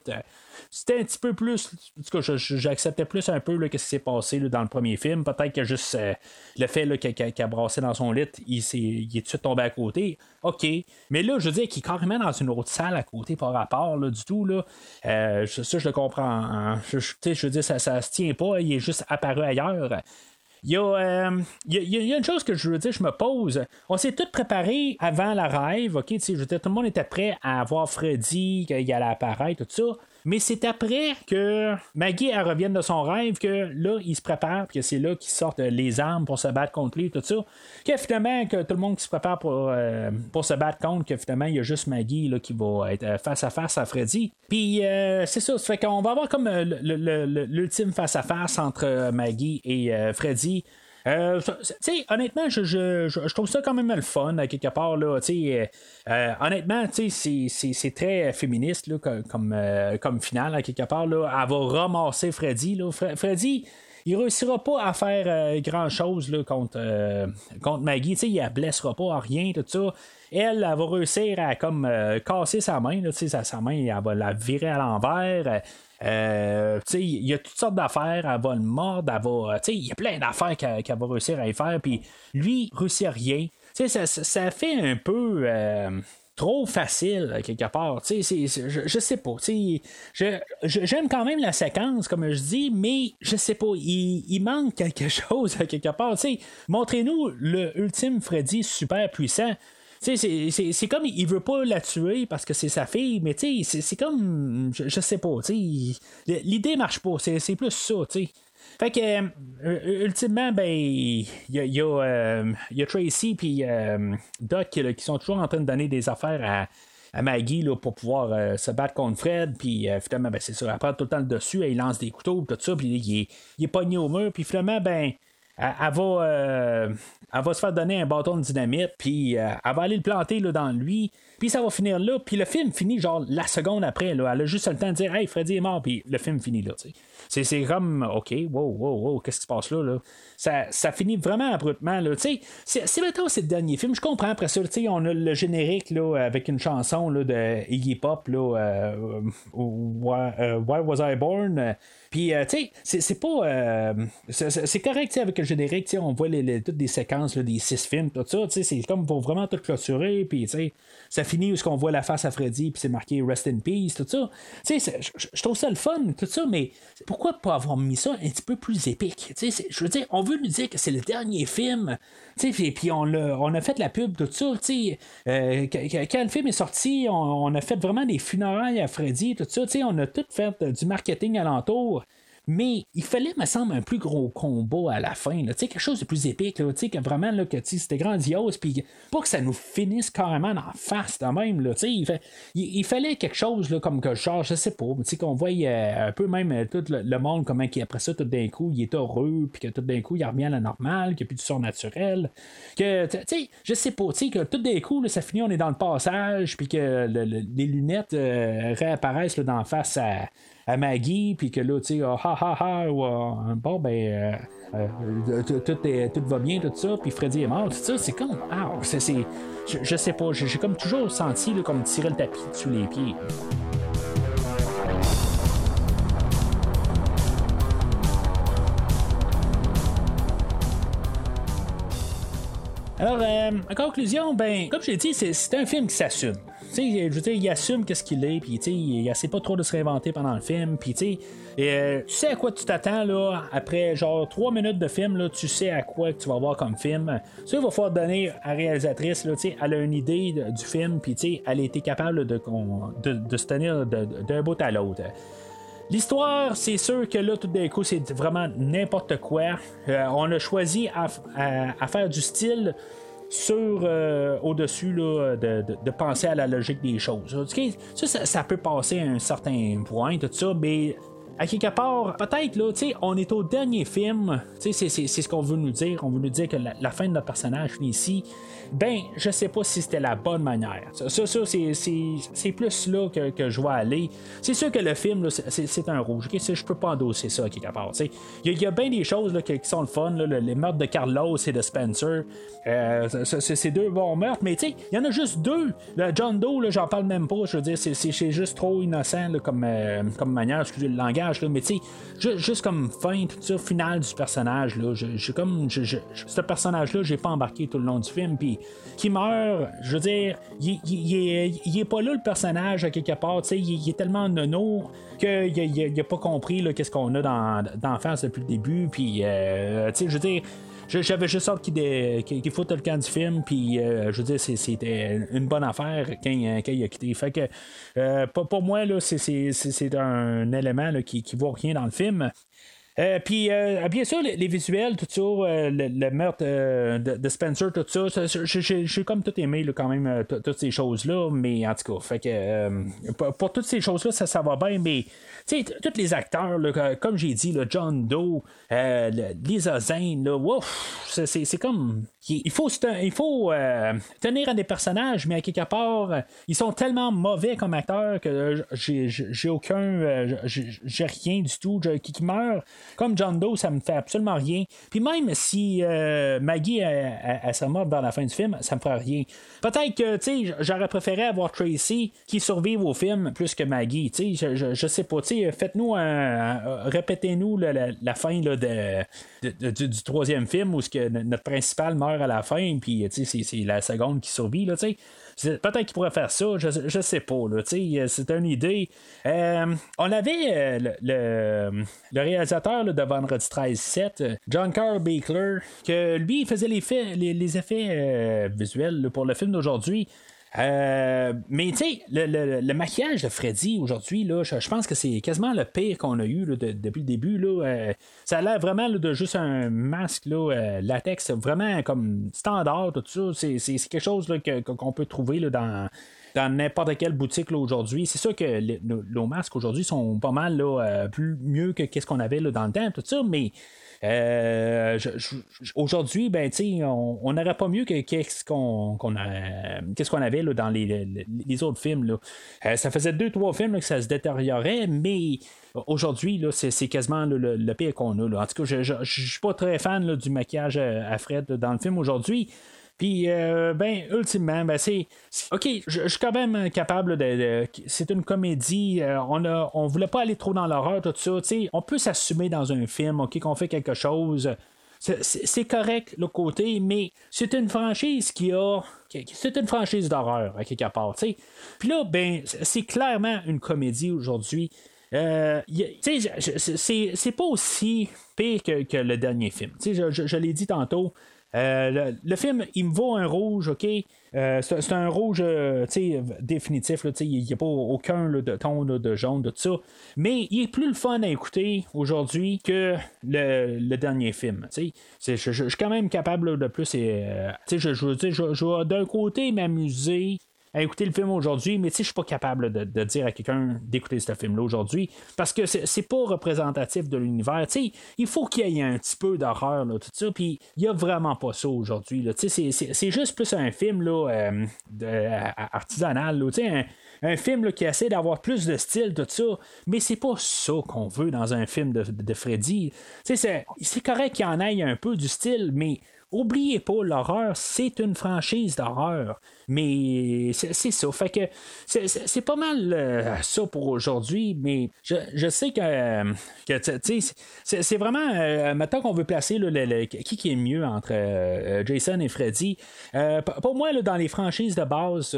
c'était un petit peu plus. En tout cas, j'acceptais plus un peu ce qui s'est passé dans le premier film. Peut-être que juste euh, le fait qu'il a brassé dans son lit, il, est, il est tout de suite tombé à côté. OK. Mais là, je veux dire qu'il est carrément dans une autre salle à côté par rapport là, du tout. Là. Euh, ça, je le comprends. Hein. Je, je, veux dire, ça, ça se tient pas. Il est juste apparu ailleurs. Il y, a, euh, il, y a, une chose que je veux dire, je me pose. On s'est tous préparés avant la rêve, ok? Je tout le monde était prêt à voir Freddy, qu'il allait apparaître, tout ça. Mais c'est après que Maggie elle revienne de son rêve que là, il se prépare, que c'est là qu'ils sortent les armes pour se battre contre lui, tout ça. Que finalement, que tout le monde qui se prépare pour, euh, se battre contre, que finalement, il y a juste Maggie là, qui va être euh, face à face à Freddy. Puis euh, c'est ça, ça fait qu'on va avoir comme l'ultime face à face entre Maggie et Freddy. Euh, honnêtement, je, je, je, trouve ça quand même le fun, à quelque part. Là, euh, euh, honnêtement, c'est très féministe là, comme, euh, comme finale, à quelque part. Là. Elle va ramasser Freddy. Là. Freddy, il réussira pas à faire grand chose contre, contre Maggie. il ne blessera pas à rien, tout ça. Elle, elle va réussir à comme casser sa main. Là, sa, sa main, elle va la virer à l'envers. Euh, il y a toutes sortes d'affaires, elle va le mordre, il y a plein d'affaires qu'elle va réussir à y faire, puis lui, réussit rien. Ça, ça, fait un peu euh, trop facile, quelque part. je, je, sais pas. J'aime quand même la séquence, comme je dis, mais je sais pas, il, il manque quelque chose, quelque part. Montrez-nous le ultime Freddy super puissant c'est comme il veut pas la tuer parce que c'est sa fille, mais c'est comme. Je, sais pas. L'idée marche pas. C'est plus ça. sais Fait que, euh, ultimement, ben, il y a, y, euh, y a, Tracy puis euh, Doc qui sont toujours en train de donner des affaires à, à Maggie là, pour pouvoir se battre contre Fred. Puis finalement, ben, c'est ça. Elle prend tout le temps le dessus, elle lance des couteaux, tout ça. Puis il il est pogné au mur. Puis finalement, ben, elle, va, elle va se faire donner un bâton de dynamite, puis euh, elle va aller le planter là, dans lui. puis ça va finir là, puis le film finit genre la seconde après, là. Elle a juste le temps de dire Hey, Freddy est mort, puis le film finit là, tu sais. C'est, c'est comme, OK, wow, wow, wow, qu'est-ce qui se passe là? là? Ça, ça finit vraiment abruptement. Là. tu sais C'est, c'est maintenant c'est le dernier film. Je comprends après ça. On a le générique là, avec une chanson là, de Iggy Pop, là, euh, euh, Why Was I Born? Puis, euh, tu sais, c'est pas. Euh, c'est correct, avec le générique, on voit les, toutes des séquences des six films, tout ça, c'est comme pour vraiment tout clôturer, puis, tu sais, ça finit où ce qu'on voit la face à Freddy, puis c'est marqué Rest in Peace, tout ça. Tu sais, je trouve ça le fun, tout ça, mais pourquoi pas avoir mis ça un petit peu plus épique? Tu sais, je veux dire, on veut nous dire que c'est le dernier film, tu sais, puis on, on a fait la pub, tout ça, tu sais, euh, quand le film est sorti, on, on, a fait vraiment des funérailles à Freddy, tout ça, tu sais, on a tout fait du marketing alentour. Mais il fallait, me semble, un plus gros combat à la fin. Là. Quelque chose de plus épique. Là, que vraiment là, que c'était grandiose. Puis pas que ça nous finisse carrément en face de même. Là, il, il, fallait quelque chose là, comme que genre, je sais pas, qu'on voyait euh, un peu même euh, tout le, monde, comment qui après ça, tout d'un coup, il est heureux, puis que tout d'un coup, il revient à la normale, qu'il n'y a plus du tu sais, je sais pas, que tout d'un coup, ça finit, on est dans le passage, puis que les lunettes euh, réapparaissent dans face à à Maggie, puis que là, tu sais, ah, ha ha ha, ah, bon, ben, euh, euh, tout, tout, va bien, tout ça, puis Freddy est mort, tout ça, c'est comme, ah, c'est, je, je, sais pas, j'ai comme toujours senti là, comme tirer le tapis sous les pieds. Alors, euh, en conclusion, ben, comme je l'ai dit, c'est un film qui s'assume. Je veux dire, il assume qu'est-ce qu'il est, puis il essaie pas trop de se réinventer pendant le film, puis tu euh, tu sais à quoi tu t'attends là après genre 3 minutes de film, là, tu sais à quoi tu vas voir comme film. Ça, il va falloir donner à la réalisatrice, là, elle a une idée du film, puis elle a été capable de, de, se tenir d'un bout à l'autre. L'histoire, c'est sûr que là, tout d'un coup, c'est vraiment n'importe quoi. Euh, on a choisi à, faire du style sur euh, au-dessus de, de, penser à la logique des choses. Ça, ça, peut passer à un certain point, tout ça, mais à quelque part, peut-être, là, tu sais, on est au dernier film, tu sais, c'est ce qu'on veut nous dire. On veut nous dire que la, fin de notre personnage finit ici. Ben, je sais pas si c'était la bonne manière. Ça, ça, c'est plus là que, que, je vais aller. C'est sûr que le film, c'est un rouge. Okay? Je peux pas endosser ça à quelque part. Il y, a bien des choses là, qui, sont le fun. Là, les meurtres de Carlos et de Spencer. Euh, c'est deux bons meurtres, mais il y en a juste deux. Le John Doe, j'en parle même pas. Je veux dire, c'est juste trop innocent comme, euh, comme manière. Excusez le langage mais tu sais, juste comme fin, tout ça, final du personnage, là, je, comme, ce personnage-là, j'ai pas embarqué tout le long du film, puis qui meurt, je veux dire, il, est, pas là le personnage à quelque part, tu sais, il, est tellement nono qu'il il, a pas compris qu'est-ce qu'on a dans, dans face depuis le début, puis, euh, tu sais, je veux dire, j'avais juste hâte qu'il qu foute le camp du film, puis euh, je veux dire, c'était une bonne affaire quand, il a quitté. Fait que euh, pour moi, c'est un élément qui, qui vaut rien dans le film. Euh, puis, bien sûr, les, visuels, tout ça, le, meurtre de, Spencer, tout ça, j'ai comme tout aimé quand même, toutes ces choses-là, mais en tout cas, fait que pour, toutes ces choses-là, ça, ça va bien, mais tu sais, tous les acteurs, comme j'ai dit, John Doe, euh, Lisa Zane, c'est comme. Il faut, il faut euh, tenir à des personnages, mais à quelque part, ils sont tellement mauvais comme acteurs que j'ai aucun. Euh, j'ai rien du tout qui, meurt. Comme John Doe, ça me fait absolument rien. Puis même si Maggie elle, serait morte dans la fin du film, ça me ferait rien. Peut-être que tu sais, j'aurais préféré avoir Tracy qui survive au film plus que Maggie. Tu sais, je, je, sais pas. Tu faites-nous un. Répétez-nous la, fin de, du, troisième film où que notre principal meurt à la fin, puis c'est la seconde qui survit. Là, Peut-être qu'il pourrait faire ça, je, je sais pas. C'est une idée. Euh, on avait euh, le, le, réalisateur de Vendredi 13-7, John Carl Baker, que lui, faisait les, les, effets euh, visuels pour le film d'aujourd'hui. Euh, mais tu sais, le, maquillage de Freddy aujourd'hui, je, pense que c'est quasiment le pire qu'on a eu depuis le début. Là, euh, ça a l'air vraiment de juste un masque euh, latex, vraiment comme standard, tout ça. C'est, quelque chose qu'on peut trouver dans dans n'importe quelle boutique aujourd'hui. C'est sûr que nos, masques aujourd'hui sont pas mal là, euh, plus mieux que qu'est-ce qu'on avait là, dans le temps, tout ça, mais euh, aujourd'hui, ben, on n'aurait pas mieux que qu'est-ce qu'on avait là, dans les, les- autres films. Là. Euh, ça faisait deux, trois films que ça se détériorait, mais aujourd'hui, c'est, quasiment le, le pire qu'on a. En tout cas, je je suis pas très fan du maquillage à Fred dans le film aujourd'hui. Puis, euh, ben, ultimement, ben, c'est. OK, je, suis quand même capable de. c'est une comédie. euh, on a, on voulait pas aller trop dans l'horreur, tout ça. Tu sais, on peut s'assumer dans un film, OK, qu'on fait quelque chose. C'est, correct, le côté, mais c'est une franchise qui a. C'est une franchise d'horreur, à quelque part, tu sais. Puis là, ben, c'est clairement une comédie aujourd'hui. Euh, c'est pas aussi pire que, que le dernier film. Je, je- je l'ai dit tantôt. Euh, le, le film, il me vaut un rouge, OK? Euh, c'est un rouge euh, définitif, il n'y a pas aucun là, de ton de jaune, de tout ça. Mais il est plus le fun à écouter aujourd'hui que le, le dernier film. Je, je- suis quand même capable de plus. sais, je, je, veux dire, je vais d'un côté m'amuser à écouter le film aujourd'hui, mais tu sais, je suis pas capable de, dire à quelqu'un d'écouter ce film-là aujourd'hui parce que c'est pas représentatif de l'univers. Tu sais, il faut qu'il y ait un petit peu d'horreur, tout ça, puis il y a vraiment pas ça aujourd'hui. Tu sais, c'est- juste plus un film là, euh, artisanal, tu sais, un, film qui essaie d'avoir plus de style, tout ça, mais c'est pas ça qu'on veut dans un film de, de Freddy. Tu sais, c'est correct qu'il y en ait un peu du style, mais Oubliez pas, l'horreur, c'est une franchise d'horreur. Mais c'est ça. Fait que c'est- pas mal euh, ça pour aujourd'hui, mais je, je sais que, c'est vraiment. Euh, maintenant qu'on veut placer le- le- qui qui est mieux entre euh, Jason et Freddy, pour moi, là, dans les franchises de base,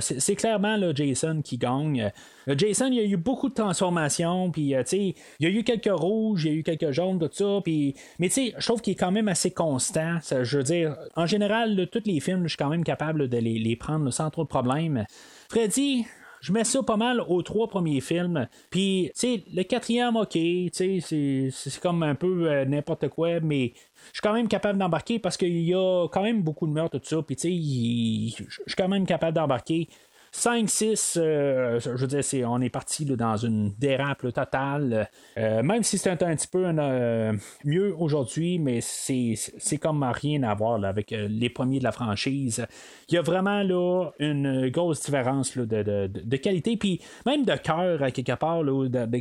c'est c'est clairement là, Jason qui gagne. Euh, Jason, il y a eu beaucoup de transformations, puis euh, il y a eu quelques rouges, il y a eu quelques jaunes, tout ça, puis mais je trouve qu'il est quand même assez constant. Je veux dire, en général, tous les films, je suis quand même capable de les, prendre sans trop de problèmes. Freddy, je mets ça pas mal aux trois premiers films. Puis, tu sais, le quatrième, ok, tu sais, c'est- comme un peu euh, n'importe quoi, mais je suis quand même capable d'embarquer parce qu'il y a quand même beaucoup de meurtres, tout ça. Puis, tu sais, je suis quand même capable d'embarquer. 5, 6, euh, je veux dire, c'est, on est parti dans une dérape totale. Euh, même si c'est un, petit peu euh, mieux aujourd'hui, mais c'est, comme rien à voir avec les premiers de la franchise. Il y a vraiment là, une grosse différence de, de- de qualité, puis même de cœur quelque part,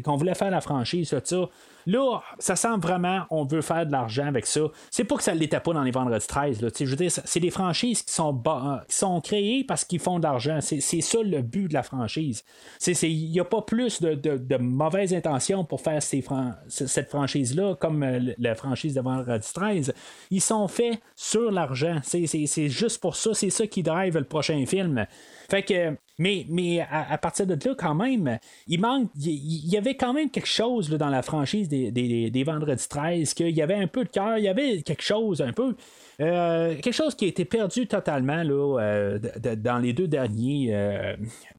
qu'on voulait faire la franchise, ça. Là, ça sent vraiment, on veut faire de l'argent avec ça. C'est pas que ça ne l'était pas dans les vendredis 13. Là, Tu sais, je veux dire, c'est des franchises qui sont, qui sont créées parce qu'ils font de l'argent. C'est c'est ça le but de la franchise. Il n'y a pas plus de, mauvaises intentions pour faire cette franchise-là, comme euh, la franchise de vendredi 13. Ils sont faits sur l'argent. C'est juste pour ça. C'est ça qui drive le prochain film. Fait que, mais, à, partir de là, quand même, il manque, il y, avait quand même quelque chose dans la franchise des, des, des Vendredis 13, qu'il y avait un peu de cœur, il y avait quelque chose un peu. Euh, quelque chose qui a été perdu totalement là, euh, dans les deux derniers euh,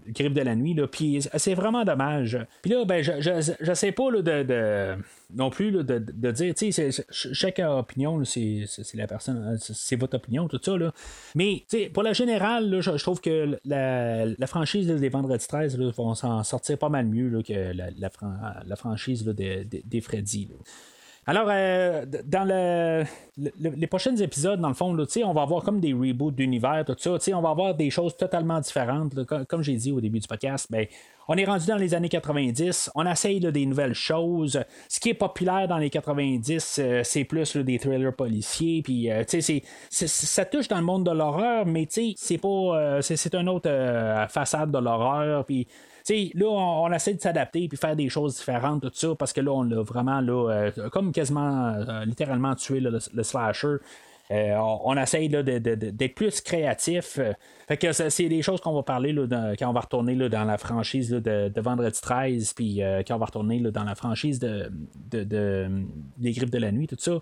Grippe de la nuit. Puis c'est vraiment dommage. Puis là, ben, je, je, sais pas là, de, non plus là, de, de dire, tu sais, chaque opinion, c'est la personne, hein, c'est votre opinion, tout ça. Là. Mais pour la générale, là, je, trouve que la, la franchise des Vendredis 13 là, vont s'en sortir pas mal mieux que la, la, fran- la franchise des, des Freddy. Alors, euh, dans le, le- les prochains épisodes, dans le fond, on va avoir comme des reboots d'univers, tout ça. On va avoir des choses totalement différentes. comme, j'ai dit au début du podcast, ben, on est rendu dans les années 90. On essaye des nouvelles choses. Ce qui est populaire dans les 90, euh, c'est plus des thrillers policiers. Puis, euh, c'est- ça touche dans le monde de l'horreur, mais c'est pas. euh, c'est une autre façade de l'horreur. Puis, là, on, essaie de s'adapter puis faire des choses différentes, tout ça, parce que là, on a vraiment, là, euh, comme quasiment, euh, littéralement tué le, slasher. Euh, on, on essaye d'être plus créatif. Fait que c'est des choses qu'on va parler quand on va retourner dans la franchise de, Vendredi 13, puis quand on va retourner dans la franchise de- des Griffes de la Nuit, tout ça.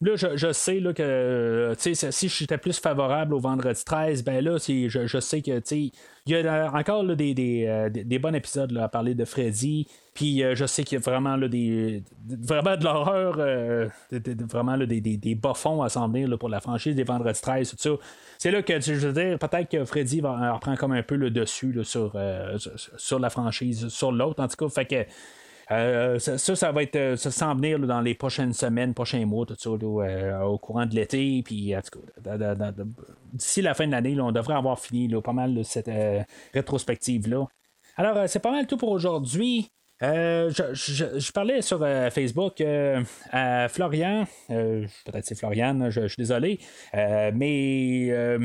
Là, je, je sais là, que sais, si j'étais plus favorable au vendredi 13, ben là, je, je sais que il y a euh, encore des, euh, des- des bons épisodes à parler de Freddy. Puis euh, je sais qu'il y a vraiment là, des, vraiment de l'horreur, euh, vraiment là, des, des, des bas fonds à s'en venir là, pour la franchise des vendredis 13, tout ça. C'est là que je veux dire, peut-être que Freddy va reprendre comme un peu le dessus sur, euh, sur, sur la franchise, sur l'autre en tout cas. Fait que euh, ça, ça, va être euh, ça s'en venir dans les prochaines semaines, prochains mois, tout ça, euh, au courant de l'été. Puis, tout d'ici la fin de l'année, on devrait avoir fini pas mal cette rétrospective-là. Alors, c'est pas mal tout pour aujourd'hui. Je, parlais sur Facebook à Florian, peut-être c'est Florian, je, je suis désolé, mais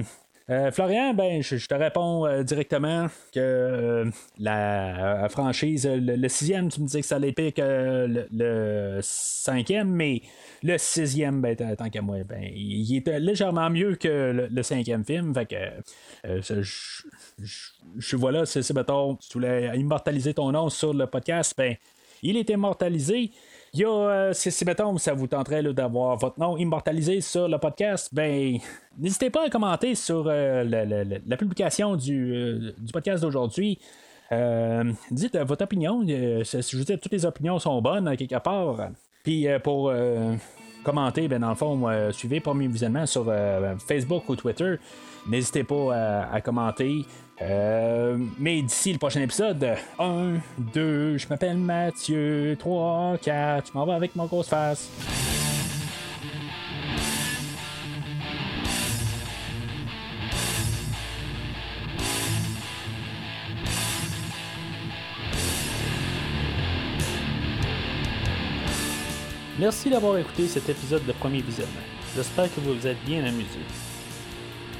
euh, Florian, ben, je, te réponds euh, directement que euh, la franchise, le, sixième, tu me disais que ça allait pire que le, cinquième, mais le sixième, ben, tant qu'à moi, ben, il est légèrement mieux que le, cinquième film. Fait que, je, je- je vois là, c'est, mettons, tu voulais immortaliser ton nom sur le podcast, ben, il est immortalisé. Il y a, euh, si, ça vous tenterait d'avoir votre nom immortalisé sur le podcast, ben, n'hésitez pas à commenter sur euh, la, publication du, euh, podcast d'aujourd'hui. Euh, dites votre opinion. Je veux dire, toutes les opinions sont bonnes, à quelque part. Puis pour commenter, ben, dans le fond, suivez Premier Visionnement sur Facebook ou Twitter. N'hésitez pas à, à commenter. Euh, mais d'ici le prochain épisode, 1, 2, je m'appelle Mathieu, 3, 4, je m'en vais avec mon grosse face. Merci d'avoir écouté cet épisode de Premier Visionnement. J'espère que vous vous êtes bien amusé.